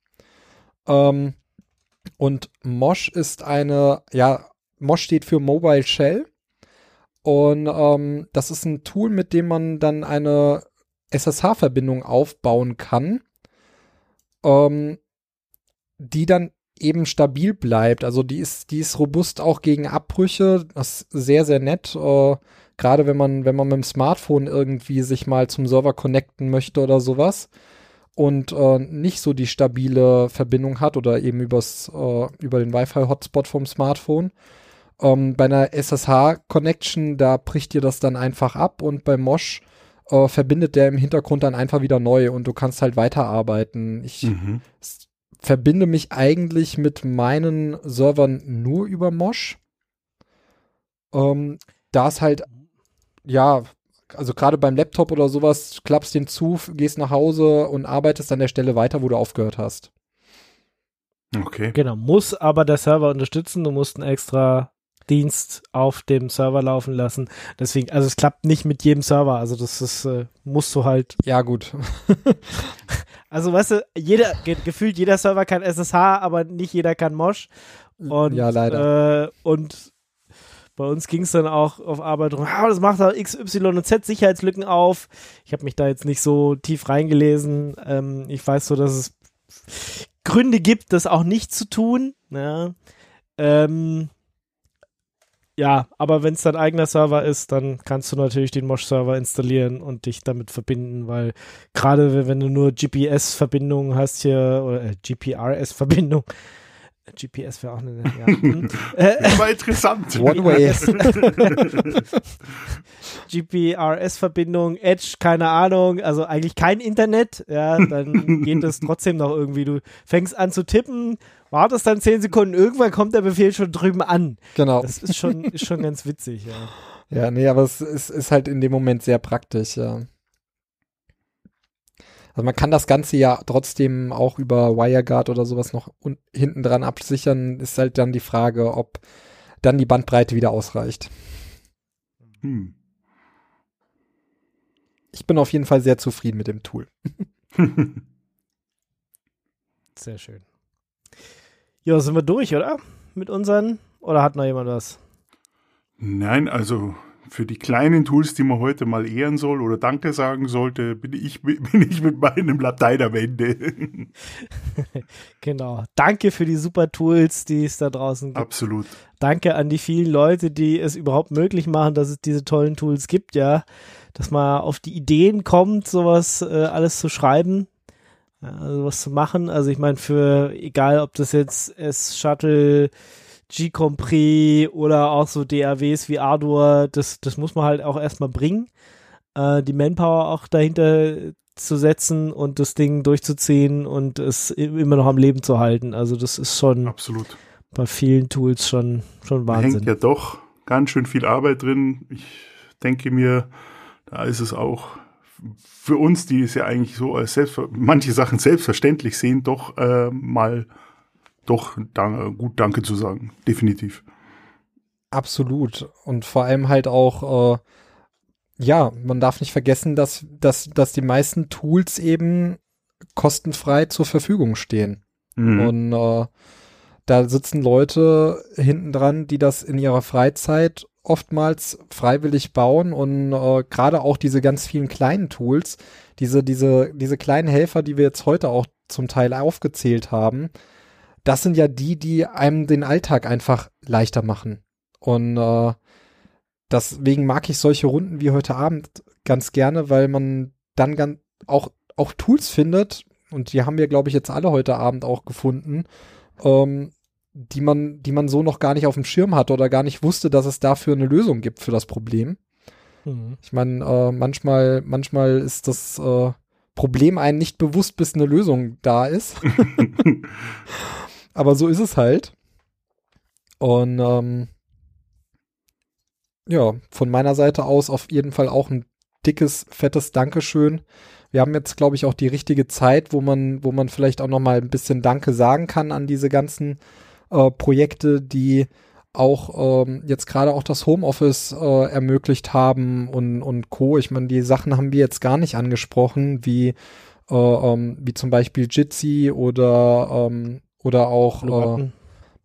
S3: Ähm, und Mosh ist eine, ja, Mosh steht für Mobile Shell. Und ähm, das ist ein Tool, mit dem man dann eine SSH-Verbindung aufbauen kann, ähm, die dann eben stabil bleibt. Also die ist, die ist robust auch gegen Abbrüche. Das ist sehr, sehr nett. Äh, Gerade wenn man, wenn man mit dem Smartphone irgendwie sich mal zum Server connecten möchte oder sowas und äh, nicht so die stabile Verbindung hat oder eben übers, äh, über den Wi-Fi-Hotspot vom Smartphone. Ähm, bei einer SSH-Connection, da bricht dir das dann einfach ab und bei Mosh äh, verbindet der im Hintergrund dann einfach wieder neu und du kannst halt weiterarbeiten. Ich
S4: mhm.
S3: verbinde mich eigentlich mit meinen Servern nur über Mosh. Ähm, da ist halt, ja, also gerade beim Laptop oder sowas, klappst den zu, gehst nach Hause und arbeitest an der Stelle weiter, wo du aufgehört hast.
S4: Okay.
S2: genau. Muss aber der Server unterstützen. Du musst einen extra Dienst auf dem Server laufen lassen. Deswegen, also es klappt nicht mit jedem Server. Also das ist, äh, musst du halt
S3: Ja, gut. [laughs]
S2: Also, weißt du, jeder, ge gefühlt jeder Server kann SSH, aber nicht jeder kann Mosh. Und,
S3: ja, leider.
S2: Äh, und bei uns ging es dann auch auf Arbeit drum, ah, das macht auch X, Y und Z Sicherheitslücken auf. Ich habe mich da jetzt nicht so tief reingelesen. Ähm, ich weiß so, dass es Gründe gibt, das auch nicht zu tun. Ja, ähm, ja aber wenn es dein eigener Server ist, dann kannst du natürlich den Mosh-Server installieren und dich damit verbinden, weil gerade wenn- du nur GPS-Verbindungen hast hier, oder äh, GPRS-Verbindung, GPS wäre auch eine, [laughs] ja. hm. äh, [laughs]
S4: interessant. [laughs]
S3: One way.
S2: GPRS-Verbindung, Edge, keine Ahnung, also eigentlich kein Internet, ja, dann geht es trotzdem noch irgendwie. Du fängst an zu tippen, wartest dann zehn Sekunden, irgendwann kommt der Befehl schon drüben an.
S3: Genau.
S2: Das ist schon, ist schon ganz witzig, ja.
S3: Ja, nee, aber es ist, ist halt in dem Moment sehr praktisch, ja. Also man kann das Ganze ja trotzdem auch über WireGuard oder sowas noch hinten dran absichern. Ist halt dann die Frage, ob dann die Bandbreite wieder ausreicht.
S4: Hm.
S3: Ich bin auf jeden Fall sehr zufrieden mit dem Tool. [laughs]
S2: Sehr schön. Ja, sind wir durch, oder? Mit unseren? Oder hat noch jemand was?
S4: Nein, also für die kleinen Tools, die man heute mal ehren soll oder Danke sagen sollte, bin ich, [laughs] bin ich mit meinem Latein am Ende. [laughs]
S2: Genau. Danke für die super Tools, die es da draußen gibt.
S4: Absolut.
S2: Danke an die vielen Leute, die es überhaupt möglich machen, dass es diese tollen Tools gibt, ja. Dass man auf die Ideen kommt, sowas äh, alles zu schreiben, ja, sowas zu machen. Also ich meine, für egal ob das jetzt S-Shuttle, G-Compris oder auch so DAWs wie Ardour, das, das muss man halt auch erstmal bringen. äh, die Manpower auch dahinter zu setzen und das Ding durchzuziehen und es immer noch am Leben zu halten. Also das ist schon
S4: Absolut.
S2: bei vielen Tools schon, schon
S4: Da
S2: Wahnsinn.
S4: hängt ja doch ganz schön viel Arbeit drin. Ich denke mir, da ist es auch für uns, die es ja eigentlich so als selbst, manche Sachen selbstverständlich sehen, doch äh, mal doch dan gut Danke zu sagen. Definitiv.
S3: Absolut. Und vor allem halt auch, äh, ja, man darf nicht vergessen, dass, dass, dass die meisten Tools eben kostenfrei zur Verfügung stehen.
S4: Mhm.
S3: Und äh, da sitzen Leute hinten dran, die das in ihrer Freizeit oftmals freiwillig bauen und äh, gerade auch diese ganz vielen kleinen Tools, diese, diese, diese kleinen Helfer, die wir jetzt heute auch zum Teil aufgezählt haben, das sind ja die, die einem den Alltag einfach leichter machen. Und äh, deswegen mag ich solche Runden wie heute Abend ganz gerne, weil man dann ganz auch, auch Tools findet, und die haben wir, glaube ich, jetzt alle heute Abend auch gefunden, ähm, die man, die man so noch gar nicht auf dem Schirm hatte oder gar nicht wusste, dass es dafür eine Lösung gibt für das Problem.
S2: Mhm.
S3: Ich meine, äh, manchmal, manchmal ist das äh, Problem einem nicht bewusst, bis eine Lösung da ist. [laughs] [laughs] Aber so ist es halt. Und ähm, ja, von meiner Seite aus auf jeden Fall auch ein dickes, fettes Dankeschön. Wir haben jetzt, glaube ich, auch die richtige Zeit, wo man, wo man vielleicht auch noch mal ein bisschen Danke sagen kann an diese ganzen äh, Projekte, die auch ähm, jetzt gerade auch das Homeoffice äh, ermöglicht haben und, und Co. Ich meine, die Sachen haben wir jetzt gar nicht angesprochen, wie, äh, ähm, wie zum Beispiel Jitsi oder, ähm, oder auch
S2: Blue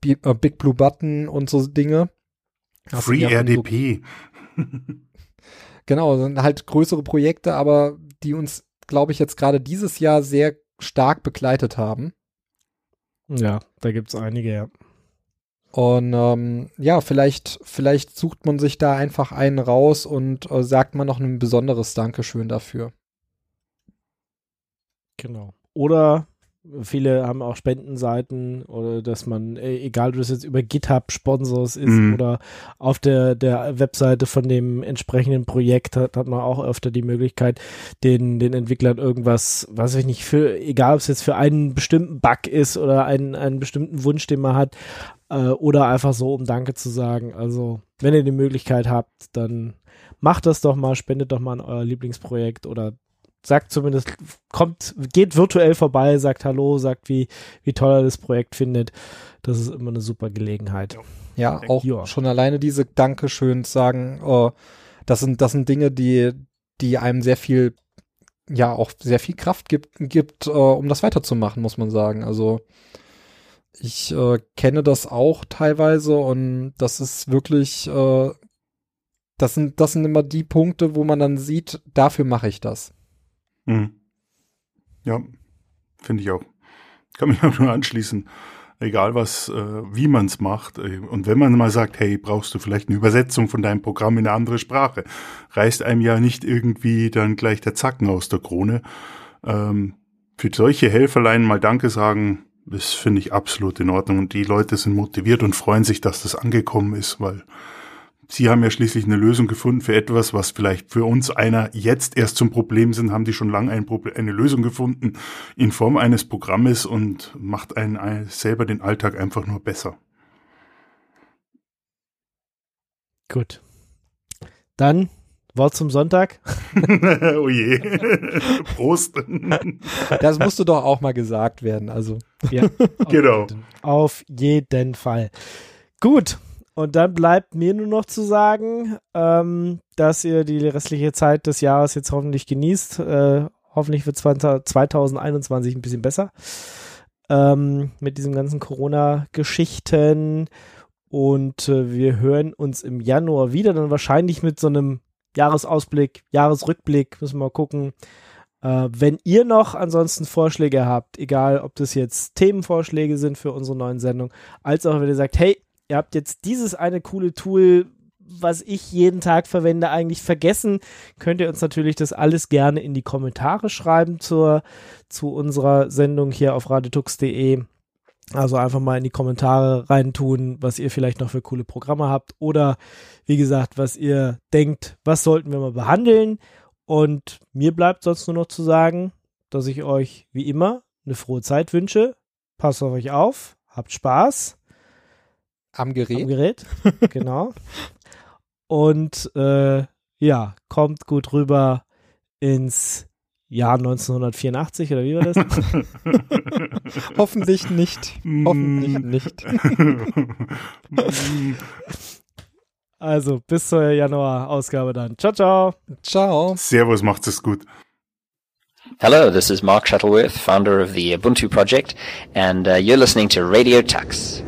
S3: äh, äh, Big Blue Button und so Dinge. Das
S4: Free
S3: ja schon so-
S4: RDP.
S3: Genau, sind halt größere Projekte, aber die uns, glaube ich, jetzt gerade dieses Jahr sehr stark begleitet haben.
S2: Ja, da gibt's einige, ja.
S3: Und ähm, ja, vielleicht, vielleicht sucht man sich da einfach einen raus und äh, sagt man noch ein besonderes Dankeschön dafür.
S2: Genau. Oder viele haben auch Spendenseiten oder dass man, äh, egal ob das jetzt über GitHub Sponsors ist
S4: Mhm.
S2: oder auf der, der Webseite von dem entsprechenden Projekt hat, hat man auch öfter die Möglichkeit, den, den Entwicklern irgendwas, weiß ich nicht, für, egal ob es jetzt für einen bestimmten Bug ist oder einen, einen bestimmten Wunsch, den man hat, äh, oder einfach so, um Danke zu sagen. Also, wenn ihr die Möglichkeit habt, dann macht das doch mal, spendet doch mal an euer Lieblingsprojekt oder sagt zumindest, kommt, geht virtuell vorbei, sagt Hallo, sagt, wie, wie toll er das Projekt findet. Das ist immer eine super Gelegenheit.
S3: Ja,
S4: Denk-
S3: auch
S2: ja.
S3: schon alleine diese Dankeschöns sagen, äh, das sind, das sind Dinge, die, die einem sehr viel, ja, auch sehr viel Kraft gibt, gibt, äh, um das weiterzumachen, muss man sagen. Also, ich äh, kenne das auch teilweise und das ist wirklich, äh, das sind, das sind immer die Punkte, wo man dann sieht, dafür mache ich das.
S4: Mhm. Ja, finde ich auch. Kann mich auch [laughs] nur anschließen. Egal was, äh, wie man es macht. Äh, Und wenn man mal sagt, hey, brauchst du vielleicht eine Übersetzung von deinem Programm in eine andere Sprache, reißt einem ja nicht irgendwie dann gleich der Zacken aus der Krone. Ähm, für solche Helferlein mal Danke sagen, das finde ich absolut in Ordnung. Und die Leute sind motiviert und freuen sich, dass das angekommen ist, weil Sie haben ja schließlich eine Lösung gefunden für etwas, was vielleicht für uns einer jetzt erst zum Problem sind, haben die schon lange ein eine Lösung gefunden in Form eines Programmes und macht einen ein- selber den Alltag einfach nur besser.
S2: Gut. Dann Wort zum Sonntag. [laughs] [laughs]
S4: oh je. [laughs] Prost.
S3: Das musste doch auch mal gesagt werden. Also,
S2: Ja,
S4: Genau.
S2: Auf jeden Fall. Gut. Und dann bleibt mir nur noch zu sagen, ähm, dass ihr die restliche Zeit des Jahres jetzt hoffentlich genießt. Äh, hoffentlich wird 20, 2021 ein bisschen besser. Ähm, mit diesen ganzen Corona-Geschichten. Und äh, wir hören uns im Januar wieder, dann wahrscheinlich mit so einem Jahresausblick, Jahresrückblick, müssen wir mal gucken. Äh, wenn ihr noch ansonsten Vorschläge habt, egal ob das jetzt Themenvorschläge sind für unsere neuen Sendung, als auch wenn ihr sagt, hey, ihr habt jetzt dieses eine coole Tool, was ich jeden Tag verwende, eigentlich vergessen, könnt ihr uns natürlich das alles gerne in die Kommentare schreiben zur, zu unserer Sendung hier auf radetux.de. Also einfach mal in die Kommentare reintun, was ihr vielleicht noch für coole Programme habt oder wie gesagt, was ihr denkt, was sollten wir mal behandeln. Und mir bleibt sonst nur noch zu sagen, dass ich euch wie immer eine frohe Zeit wünsche. Passt auf euch auf, habt Spaß
S3: Am Gerät.
S2: am Gerät. [laughs] genau. Und äh, ja, kommt gut rüber ins Jahr 1984 oder wie war das? [laughs]
S3: Hoffentlich nicht. Hoffentlich nicht. [laughs]
S2: also bis zur Januar-Ausgabe dann. Ciao, ciao.
S3: Ciao.
S4: Servus, macht's es gut.
S5: Hello, this is Mark Shuttleworth, founder of the Ubuntu project, and uh, you're listening to Radio Tux.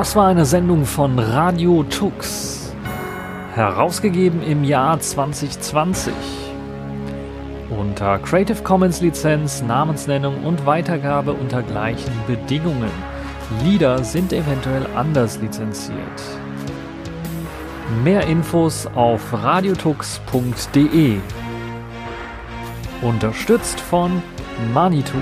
S6: Das war eine Sendung von Radio Tux, herausgegeben im Jahr 2020. Unter Creative Commons Lizenz, Namensnennung und Weitergabe unter gleichen Bedingungen. Lieder sind eventuell anders lizenziert. Mehr Infos auf radiotux.de. Unterstützt von Manitou.